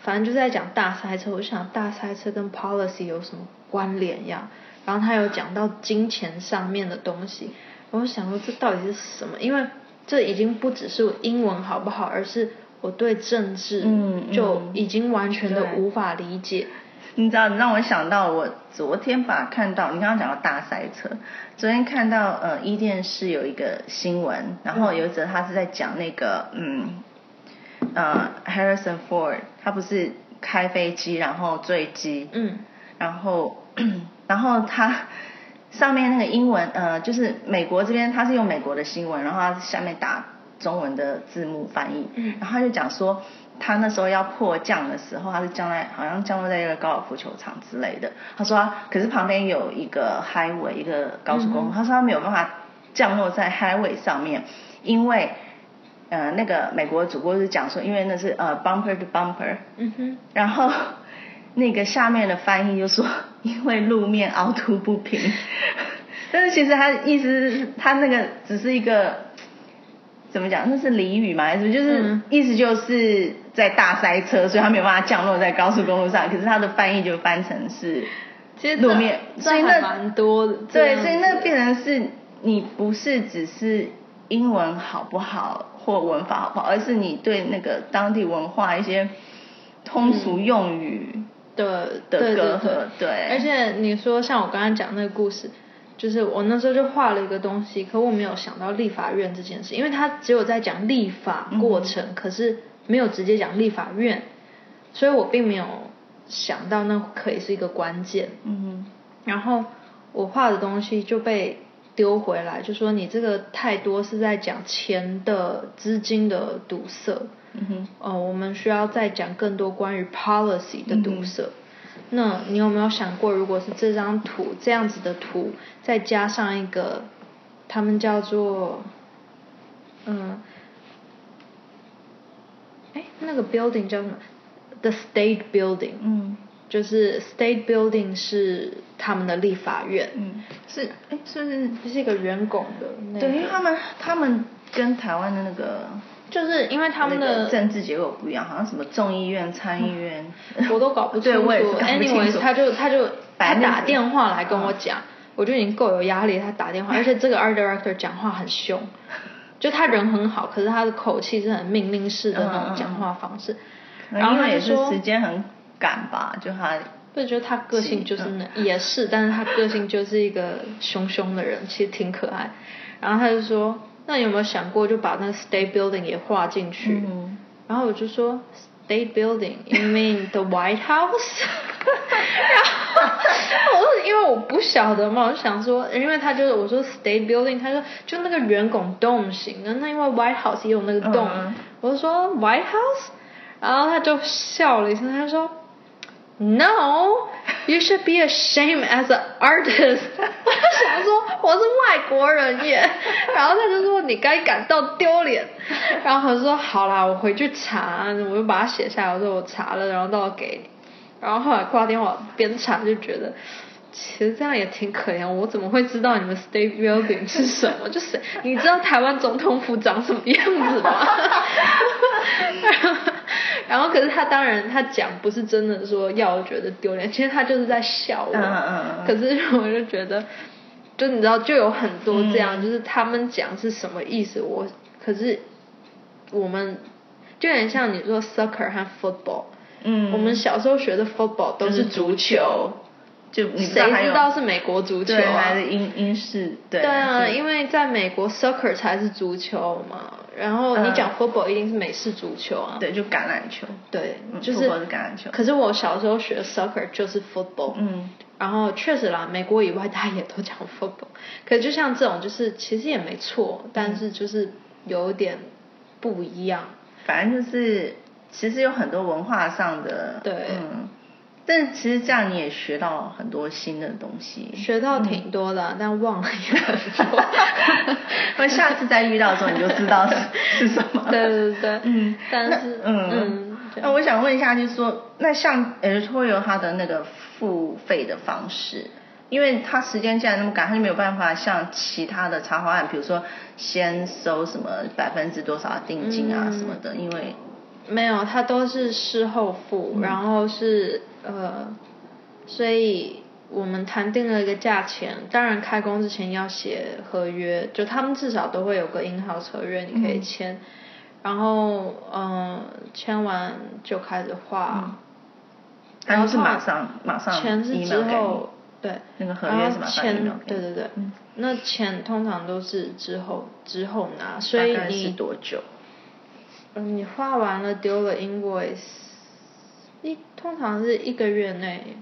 反正就是在讲大塞车，我就想大塞车跟 policy 有什么关联呀？然后他有讲到金钱上面的东西，我想说这到底是什么？因为这已经不只是英文好不好，而是我对政治就已经完全的无法理解。你知道，你让我想到我昨天吧看到，你刚刚讲到大塞车，昨天看到呃伊甸市有一个新闻，然后有一则他是在讲那个嗯呃 Harrison Ford，他不是开飞机然后坠机，嗯，然后然后他上面那个英文呃就是美国这边他是用美国的新闻，然后他下面打中文的字幕翻译，嗯，然后他就讲说。他那时候要迫降的时候，他是降在好像降落在一个高尔夫球场之类的。他说，可是旁边有一个 highway，一个高速公路。他说他没有办法降落在 highway 上面，因为呃那个美国主播是讲说，因为那是呃 bumper to bumper。嗯哼。然后那个下面的翻译就说，[laughs] 因为路面凹凸不平。[laughs] 但是其实他意思是，他那个只是一个。怎么讲？那是俚语嘛？还是就是意思就是在大塞车，所以他没有办法降落在高速公路上。可是他的翻译就翻成是其实路面，所以那蛮多的。对，所以那变成是你不是只是英文好不好或文法好不好，而是你对那个当地文化一些通俗用语的的隔阂。对，而且你说像我刚才讲那个故事。就是我那时候就画了一个东西，可我没有想到立法院这件事，因为他只有在讲立法过程，可是没有直接讲立法院，所以我并没有想到那可以是一个关键。嗯然后我画的东西就被丢回来，就说你这个太多是在讲钱的资金的堵塞。嗯哼。哦，我们需要再讲更多关于 policy 的堵塞。那你有没有想过，如果是这张图这样子的图，再加上一个，他们叫做，嗯，哎，那个 building 叫什么？The State Building。嗯。就是 State Building 是他们的立法院。嗯。是，哎，是不是？这是一个圆拱的。对，因为他们他们跟台湾的那个。就是因为他们的政治结构不一样，好像什么众议院、参议院，[laughs] 我都搞不清楚。[laughs] Anyway，他就他就 [laughs] 他打电话来跟我讲，我就已经够有压力。他打电话，而且这个 art director 讲话很凶，就他人很好，可是他的口气是很命令式的那种讲话方式。然后他也是时间很赶吧，就他。不觉得他个性就是那也是，但是他个性就是一个凶凶的人，其实挺可爱。然后他就说。那有没有想过就把那个 state building 也画进去？嗯、然后我就说 state building，you mean the White House？然后我说因为我不晓得嘛，我就想说，因为他就是我说 state building，他说就那个圆拱 dome 型的，那因为 White House 也有那个 dome，我就说 White House，然后他就笑了一声，他说。No, you should be ashamed as an artist。[laughs] 我就想说我是外国人耶，[laughs] 然后他就说你该感到丢脸。然后他说好啦，我回去查，我就把它写下来。我说我查了，然后到给你。然后后来挂电话边查就觉得，其实这样也挺可怜。我怎么会知道你们 state building 是什么？就是你知道台湾总统府长什么样子吗？[laughs] 然后，可是他当然，他讲不是真的说要觉得丢脸，其实他就是在笑我。嗯嗯嗯。可是我就觉得，就你知道，就有很多这样，就是他们讲是什么意思，我可是我们就有点像你说 soccer 和 football。嗯。我们小时候学的 football 都是足球。就谁知道是美国足球啊？还是英英式？对。对啊，因为在美国 soccer 才是足球嘛。然后你讲 football 一定是美式足球啊，对，就橄榄球，对，就是橄榄球。可是我小时候学 soccer 就是 football，嗯，然后确实啦，美国以外大家也都讲 football，可就像这种就是其实也没错，但是就是有点不一样。反正就是其实有很多文化上的，对，嗯。但其实这样你也学到很多新的东西，学到挺多的，但忘了也很多。[laughs] 那下次再遇到的时候你就知道是是什么。对对对，嗯，但是嗯。嗯，那我想问一下，就是说，那像 editorial 它的那个付费的方式，因为它时间既然那么赶，它就没有办法像其他的插画案，比如说先收什么百分之多少定金啊什么的，因为没有，他都是事后付，然后是呃，所以我们谈定了一个价钱。当然开工之前要写合约，就他们至少都会有个 in house 合约，你可以签。然后嗯，签完就开始画。然后是马上马上钱是之后对，那个合约是马上对对对，那钱通常都是之后之后拿，所以你多久？嗯，你画完了丢了 invoice，一通常是一个月内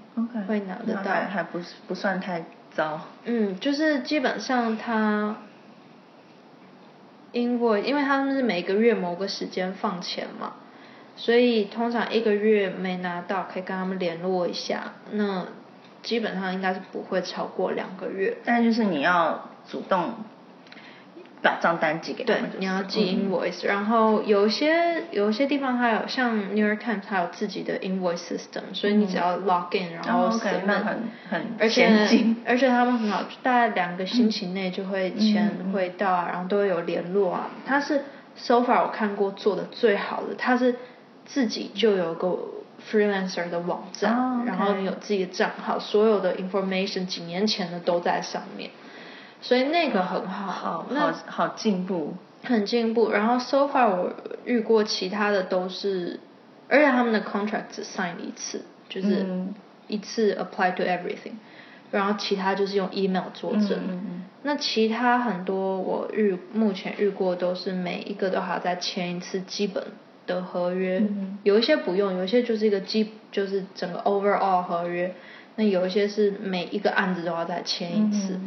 会拿得到，还不不算太糟。嗯，就是基本上他 invoice，因为他们是每个月某个时间放钱嘛，所以通常一个月没拿到，可以跟他们联络一下。那基本上应该是不会超过两个月。但就是你要主动。把账单寄给他们。对，你要寄 invoice，然后有些有些地方还有像 New York Times 它有自己的 invoice system，所以你只要 log in，然后 submit，很很而且而且他们很好，大概两个星期内就会钱会到啊，然后都会有联络啊。它是 so far 我看过做的最好的，它是自己就有个 freelancer 的网站，然后你有自己的账号，所有的 information 几年前的都在上面。所以那个很好，好，好，好进步，很进步。然后 so far 我遇过其他的都是，而且他们的 contract 只 sign 一次，就是一次 apply to everything，然后其他就是用 email 作证。那其他很多我遇目前遇过都是每一个都还要再签一次基本的合约，有一些不用，有一些就是一个基就是整个 overall 合约。那有一些是每一个案子都要再签一次，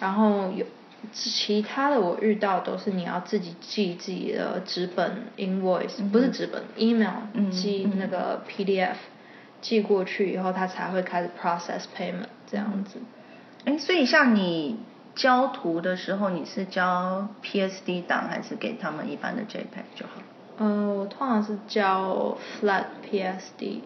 然后有其他的我遇到都是你要自己寄自己的纸本 invoice，不是纸本 email，寄那个 PDF 寄过去以后，他才会开始 process payment 这样子。哎，所以像你交图的时候，你是交 PSD 档还是给他们一般的 JPEG 就好？嗯，我通常是交 flat PSD。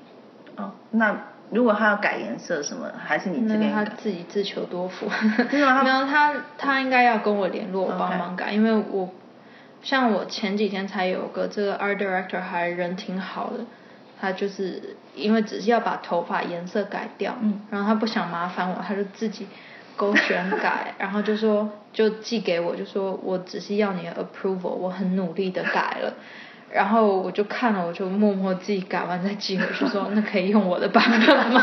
哦，那。如果他要改颜色什么，还是你这边他自己自求多福。[laughs] 没有他，他应该要跟我联络，我帮忙改，因为我像我前几天才有个这个 art director 还人挺好的，他就是因为只是要把头发颜色改掉，然后他不想麻烦我，他就自己勾选改，[laughs] 然后就说就寄给我，就说我只是要你的 approval，我很努力的改了。然后我就看了，我就默默自己改完再寄回去，说那可以用我的版本吗？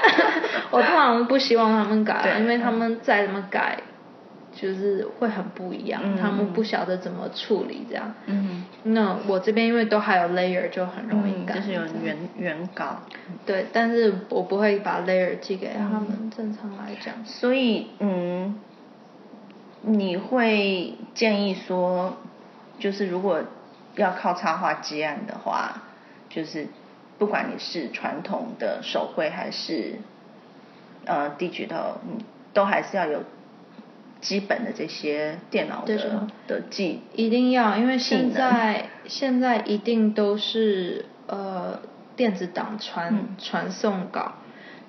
[laughs] 我通常不希望他们改，因为他们再怎么改，就是会很不一样，他们不晓得怎么处理这样。嗯。那我这边因为都还有 layer，就很容易改。就是有原原稿。对，但是我不会把 layer 寄给他们。正常来讲。所以，嗯，你会建议说，就是如果。要靠插画接案的话，就是不管你是传统的手绘还是呃 digital，嗯，都还是要有基本的这些电脑的的。技，一定要，因为现在现在一定都是呃电子档传传送稿，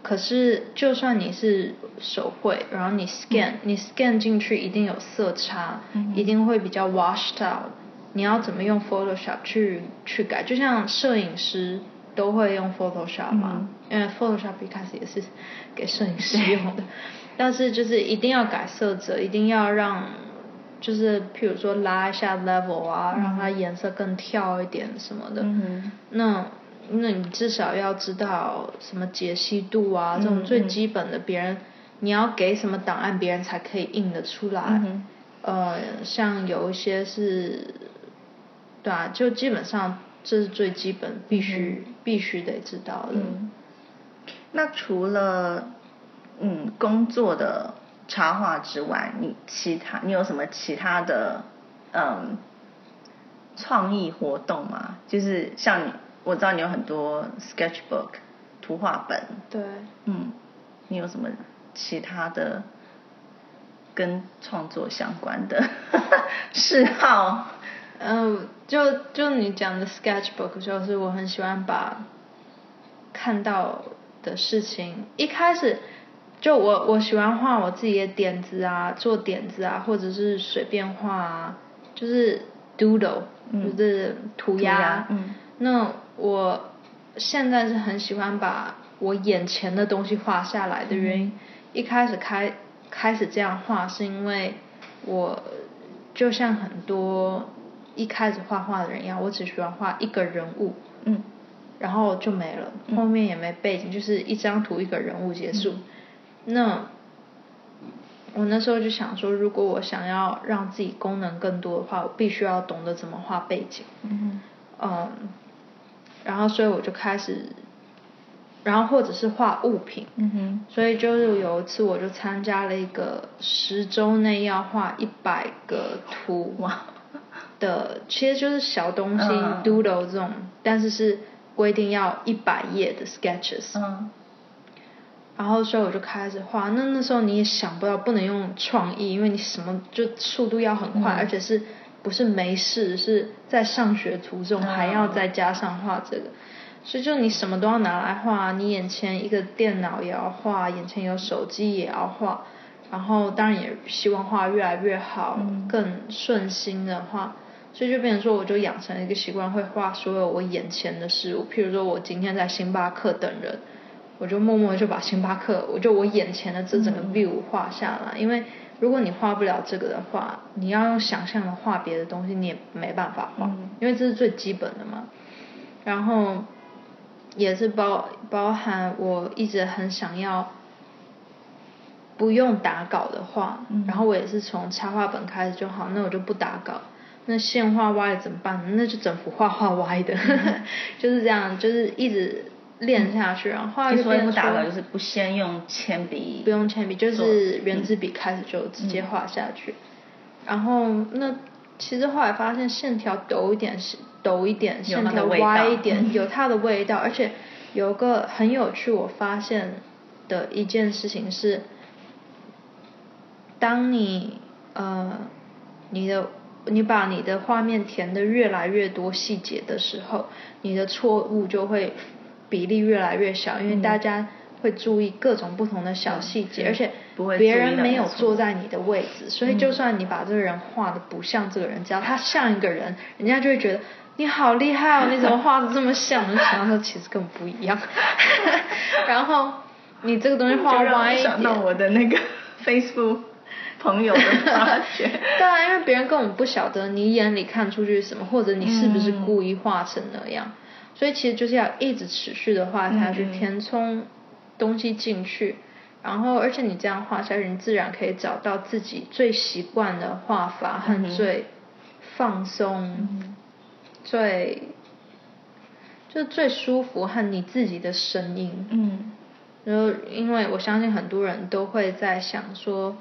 可是就算你是手绘，然后你 scan 你 scan 进去一定有色差，一定会比较 washed out。你要怎么用 Photoshop 去去改？就像摄影师都会用 Photoshop 嘛，因为 Photoshop 一开始也是给摄影师用的。[laughs] 但是就是一定要改色泽，一定要让就是譬如说拉一下 level 啊，让它颜色更跳一点什么的。那那你至少要知道什么解析度啊，这种最基本的，别人你要给什么档案，别人才可以印得出来。呃，像有一些是。对啊，就基本上这是最基本，必须必须得知道的。那除了嗯工作的插画之外，你其他你有什么其他的嗯创意活动吗？就是像你，我知道你有很多 sketchbook 图画本。对。嗯，你有什么其他的跟创作相关的 [laughs] 嗜好？嗯，就就你讲的 sketchbook，就是我很喜欢把看到的事情，一开始就我我喜欢画我自己的点子啊，做点子啊，或者是随便画啊，就是 doodle，就是涂鸦。嗯。那我现在是很喜欢把我眼前的东西画下来的原因，一开始开开始这样画是因为我就像很多一开始画画的人一样，我只喜欢画一个人物，嗯，然后就没了，后面也没背景，就是一张图一个人物结束。那我那时候就想说，如果我想要让自己功能更多的话，我必须要懂得怎么画背景。嗯嗯，然后所以我就开始，然后或者是画物品。嗯哼，所以就是有一次我就参加了一个十周内要画一百个图哇，的，其实就是小东西、嗯。doodle 这种，但是是规定要一百页的 sketches。嗯。然后所以我就开始画，那那时候你也想不到不能用创意，因为你什么就速度要很快，嗯。而且是不是没事，是在上学途中嗯。还要再加上画这个，所以就你什么都要拿来画，你眼前一个电脑也要画，眼前有手机也要画，然后当然也希望画越来越好，嗯。更顺心的画。所以就变成说，我就养成了一个习惯，会画所有我眼前的事物。譬如说，我今天在星巴克等人，我就默默就把星巴克，我就我眼前的这整个 view 画下来。因为如果你画不了这个的话，你要用想象的画别的东西，你也没办法画，嗯因为这是最基本的嘛。然后也是包包含我一直很想要不用打稿的画，嗯然后我也是从插画本开始就好，那我就不打稿。那线画歪了怎么办？那就整幅画画歪的，[laughs] 就是这样，就是一直练下去，然后后来你说就变成不打稿说就是不先用铅笔，不用铅笔，就是圆珠笔开始就直接画下去。然后那其实后来发现线条抖一点是抖一点，线条歪一点。嗯有它的味道，而且有个很有趣，我发现的一件事情是，当你呃你的你把你的画面填的越来越多细节的时候，你的错误就会比例越来越小，因为大家会注意各种不同的小细节，嗯而且别人没有坐在你的位置，所以就算你把这个人画的不像这个人，只要他像一个人，人家就会觉得你好厉害哦，你怎么画的这么像？我就想说其实根本不一样，[laughs] 然后你这个东西画歪一想到。我的那个 [laughs] Facebook 朋友的发觉。[laughs] 对啊，因为别人根本不晓得你眼里看出去是什么，或者你是不是嗯故意画成那样，所以其实就是要一直持续的画下去，填充东西进去，然后而且你这样画下去，你自然可以找到自己最习惯的画法和最放松、最就最舒服和你自己的声音。嗯然后，因为我相信很多人都会在想说，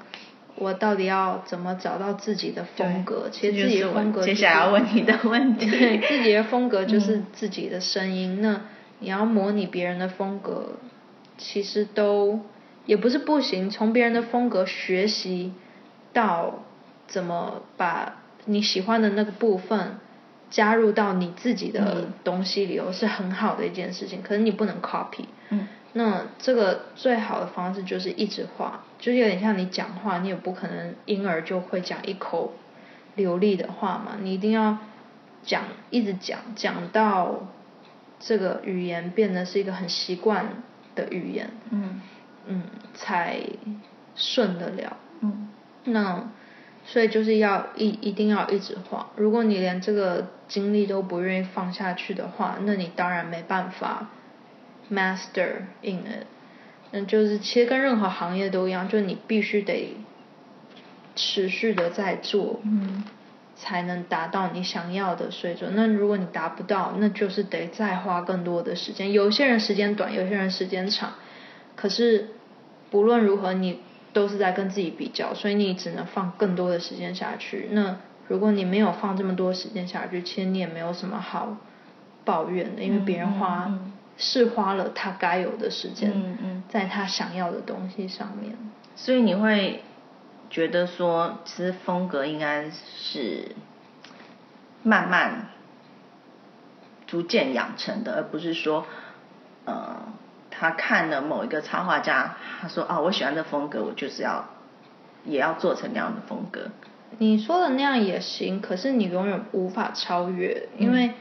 我到底要怎么找到自己的风格？其实自己的风格、接下来要问你的问题。对，自己的风格就是嗯自己的声音。那你要模拟别人的风格，其实都也不是不行。从别人的风格学习到怎么把你喜欢的那个部分加入到你自己的嗯东西里头，是很好的一件事情。可是你不能 copy。嗯那这个最好的方式就是一直画，就是有点像你讲话，你也不可能婴儿就会讲一口流利的话嘛，你一定要讲，一直讲，讲到这个语言变得是一个很习惯的语言，嗯嗯，才顺得了。嗯那所以就是要一一定要一直画。如果你连这个精力都不愿意放下去的话，那你当然没办法 master in it。嗯，就是其实跟任何行业都一样，就是你必须得持续的在做，嗯才能达到你想要的水准。那如果你达不到，那就是得再花更多的时间。有些人时间短，有些人时间长，可是不论如何，你都是在跟自己比较，所以你只能放更多的时间下去。那如果你没有放这么多时间下去，其实你也没有什么好抱怨的，因为别人花、嗯嗯是花了他该有的时间，嗯嗯在他想要的东西上面。所以你会觉得说，其实风格应该是慢慢逐渐养成的，而不是说，呃，他看了某一个插画家，他说啊，我喜欢的风格，我就是要也要做成那样的风格。你说的那样也行，可是你永远无法超越，因为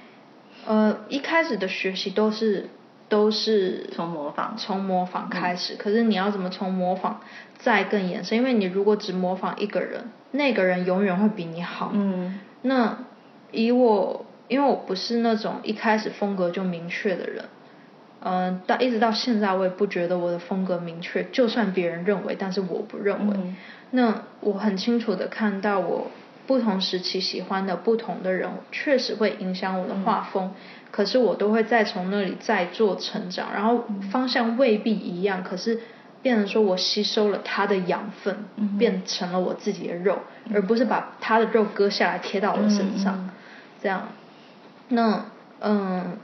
呃，一开始的学习都是都是从模仿从模仿开始，可是你要怎么从模仿再更延伸？因为你如果只模仿一个人，那个人永远会比你好。嗯那以我，因为我不是那种一开始风格就明确的人，嗯、到一直到现在，我也不觉得我的风格明确。就算别人认为，但是我不认为。嗯那我很清楚的看到我不同时期喜欢的不同的人，确实会影响我的画风。可是我都会再从那里再做成长，然后方向未必一样，可是变成说我吸收了他的养分，变成了我自己的肉，而不是把他的肉割下来贴到我身上，这样。那嗯，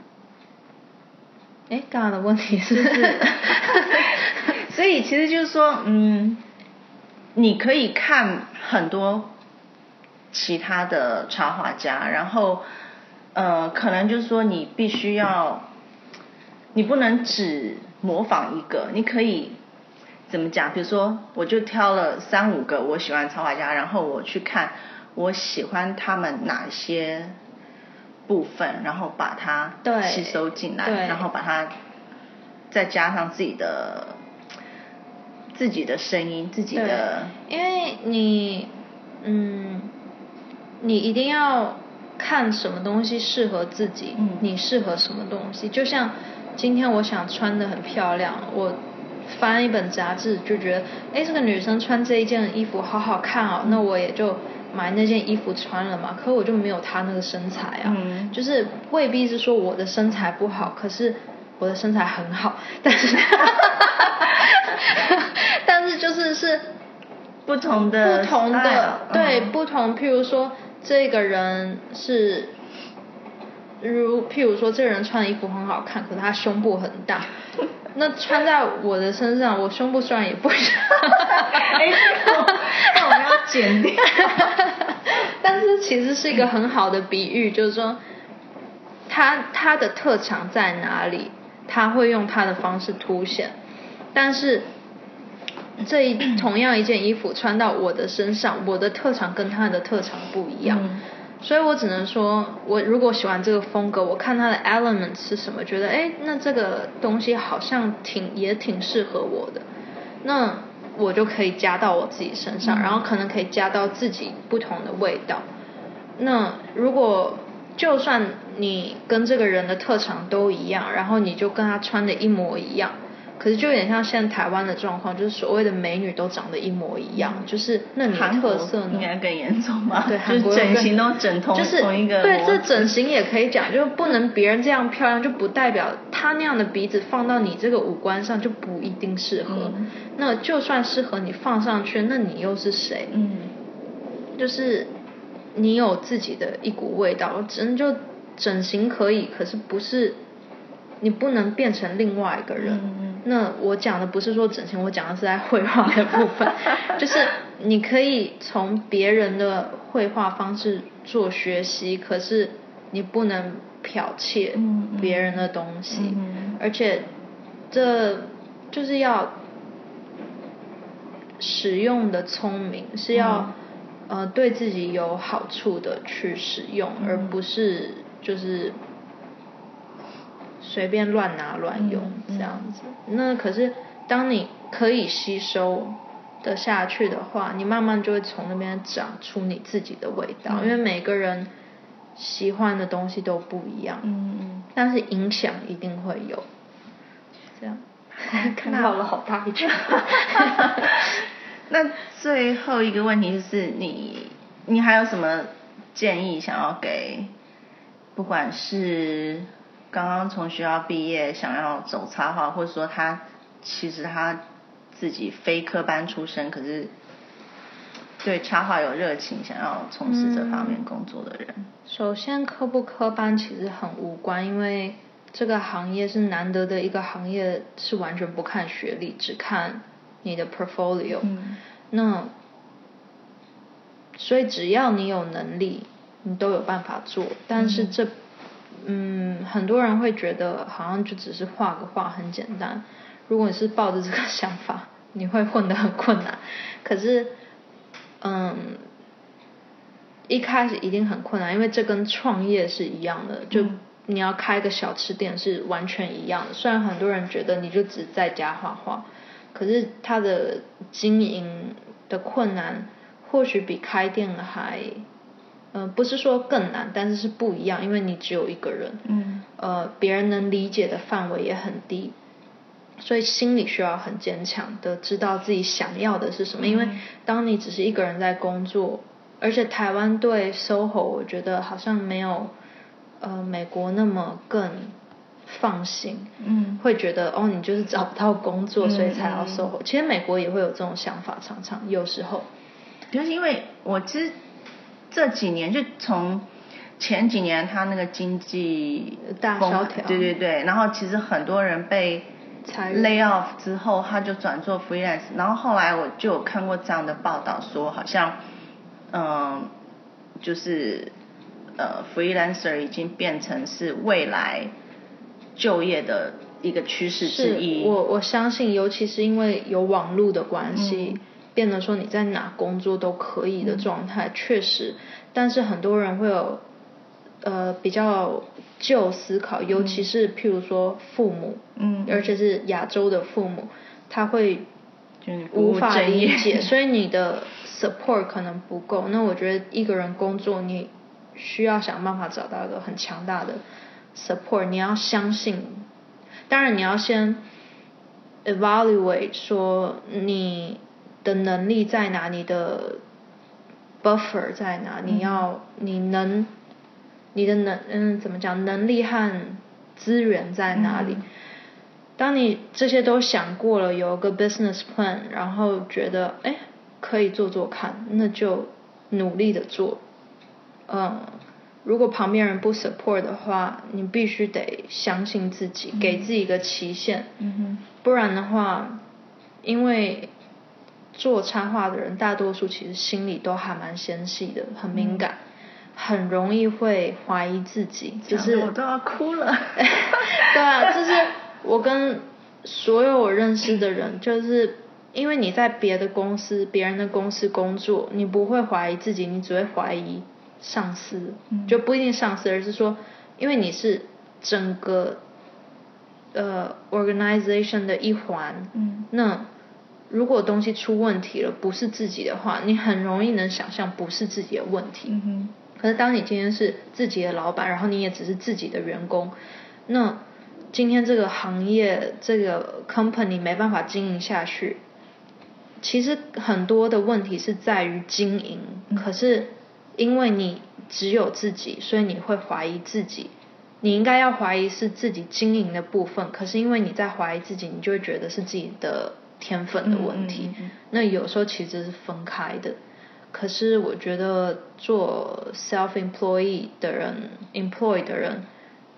哎，刚刚的问题是，[laughs] 所以其实就是说，嗯，你可以看很多其他的插画家，然后呃，可能就是说你必须要，你不能只模仿一个，你可以怎么讲？比如说，我就挑了三五个我喜欢的插画家，然后我去看我喜欢他们哪些部分，然后把它对吸收进来，然后把它再加上自己的自己的声音，自己的，因为你，嗯，你一定要看什么东西适合自己，嗯你适合什么东西。就像今天我想穿的很漂亮，我翻一本杂志就觉得，哎，这个女生穿这一件衣服好好看哦，那我也就买那件衣服穿了嘛。可我就没有她那个身材啊，嗯就是未必是说我的身材不好，可是我的身材很好，[laughs] 但是 [laughs] 但是就是是不同的不同的嗯对不同，譬如说这个人是。如譬如说，这个人穿的衣服很好看，可是他胸部很大，[laughs] 那穿在我的身上，我胸部虽然也不小，哎这个那我们要剪掉。[laughs] 但是其实是一个很好的比喻，就是说，他他的特长在哪里，他会用他的方式凸显，但是这一同样一件衣服穿到我的身上，我的特长跟他的特长不一样。嗯所以我只能说，我如果喜欢这个风格，我看他的 element 是什么，觉得哎，那这个东西好像挺也挺适合我的，那我就可以加到我自己身上，然后可能可以加到自己不同的味道。那如果就算你跟这个人的特长都一样，然后你就跟他穿的一模一样，可是就有点像现在台湾的状况，就是所谓的美女都长得一模一样，就是那你的韩国特色呢？应该更严重吧？对，就是韩国整形都整同就是同一个对，这整形也可以讲，就是不能别人这样漂亮，就不代表她那样的鼻子放到你这个五官上就不一定适合。嗯那就算适合你放上去，那你又是谁？嗯就是你有自己的一股味道，只能就整形可以，可是不是你不能变成另外一个人。那我讲的不是说整形，我讲的是在绘画的部分，[laughs] 就是你可以从别人的绘画方式做学习，可是你不能剽窃别人的东西，嗯而且这就是要使用的聪明，是要、呃对自己有好处的去使用，而不是就是随便乱拿乱用嗯这样子。那可是当你可以吸收的下去的话，你慢慢就会从那边长出你自己的味道，因为每个人喜欢的东西都不一样，嗯嗯但是影响一定会有。这样，[laughs] 看到了好大一圈。[laughs] 那最后一个问题就是你，你还有什么建议想要给，不管是刚刚从学校毕业想要走插画，或者说他其实他自己非科班出身，可是对插画有热情，想要从事这方面工作的人。首先，科不科班其实很无关，因为这个行业是难得的一个行业，是完全不看学历，只看你的 portfolio。嗯那所以只要你有能力，你都有办法做。但是这，嗯，嗯很多人会觉得好像就只是画个画很简单。如果你是抱着这个想法，你会混得很困难。[laughs] 可是，嗯，一开始一定很困难，因为这跟创业是一样的，就你要开个小吃店是完全一样的。虽然很多人觉得你就只在家画画，可是它的经营的困难或许比开店还，呃，不是说更难，但是是不一样，因为你只有一个人，嗯，呃，别人能理解的范围也很低。所以心里需要很坚强的知道自己想要的是什么，因为当你只是一个人在工作，而且台湾对 SOHO 我觉得好像没有呃美国那么更放心，嗯，会觉得哦你就是找不到工作所以才要嗯。SOHO，其实美国也会有这种想法，常常有时候，就是因为我其实这几年就从前几年他那个经济大萧条。对对对，然后其实很多人被 lay off 之后，他就转做 freelance，然后后来我就有看过这样的报道，说好像嗯、就是呃 freelancer 已经变成是未来就业的一个趋势之一。我我相信，尤其是因为有网络的关系，嗯变得说你在哪工作都可以的状态，确实。但是很多人会有呃比较旧思考，尤其是譬如说父母，嗯而且是亚洲的父母，他会无法理解，[laughs] 所以你的 support 可能不够。那我觉得一个人工作，你需要想办法找到一个很强大的 support。你要相信，当然你要先 evaluate 说你的能力在哪，你的 buffer 在哪，你要你能你的能嗯怎么讲能力和资源在哪里？嗯当你这些都想过了，有个 business plan，然后觉得哎可以做做看，那就努力的做。嗯，如果旁边人不 support 的话，你必须得相信自己，给自己一个期限。嗯不然的话，因为做插画的人大多数其实心里都还蛮纤细的，很敏感，很容易会怀疑自己，哼，就是我都要哭了。[laughs] 对啊，就是我跟所有我认识的人，就是因为你在别的公司、别人的公司工作，你不会怀疑自己，你只会怀疑上司，嗯。就不一定上司，而是说，因为你是整个呃 organization 的一环，嗯。那如果东西出问题了，不是自己的话，你很容易能想象不是自己的问题。嗯，可是当你今天是自己的老板，然后你也只是自己的员工，那今天这个行业这个 company 没办法经营下去，其实很多的问题是在于经营。可是因为你只有自己，所以你会怀疑自己。你应该要怀疑是自己经营的部分，可是因为你在怀疑自己，你就会觉得是自己的天分的问题。那有时候其实是分开的。可是我觉得做 self employee 的人，employed 的人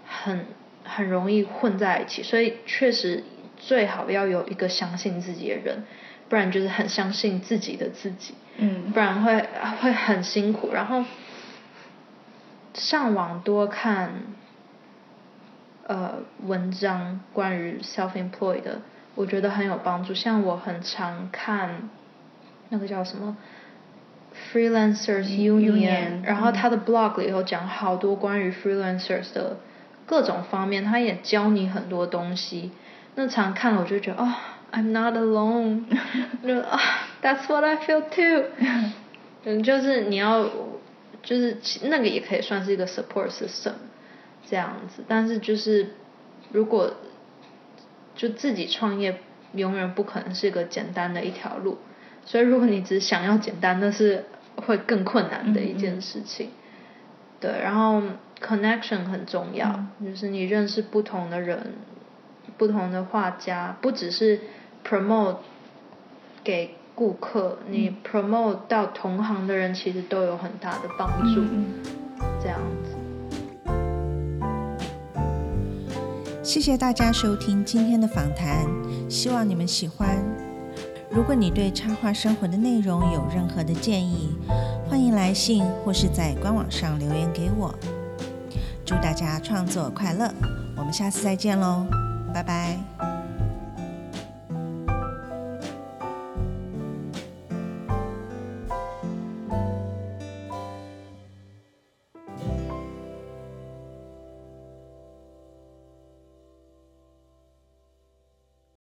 很很容易混在一起，所以确实最好要有一个相信自己的人，不然就是很相信自己的自己，嗯不然会会很辛苦。然后上网多看呃文章关于 self employed 的，我觉得很有帮助。像我很常看那个叫什么 freelancers union，, 然后他的 blog 里头讲好多关于 freelancers 的各种方面，他也教你很多东西。那常看了我就觉得哦、i m not alone，[laughs] 就啊、That's what I feel too。[laughs] 嗯，就是你要，就是那个也可以算是一个 support system 这样子，但是就是如果就自己创业，永远不可能是一个简单的一条路，所以如果你只想要简单，那是会更困难的一件事情。对，然后 connection 很重要，就是你认识不同的人，不同的画家，不只是 promote 给顾客，你 promote 到同行的人，其实都有很大的帮助。嗯这样子。谢谢大家收听今天的访谈，希望你们喜欢。如果你对插画生活的内容有任何的建议，欢迎来信或是在官网上留言给我。祝大家创作快乐，我们下次再见喽，拜拜。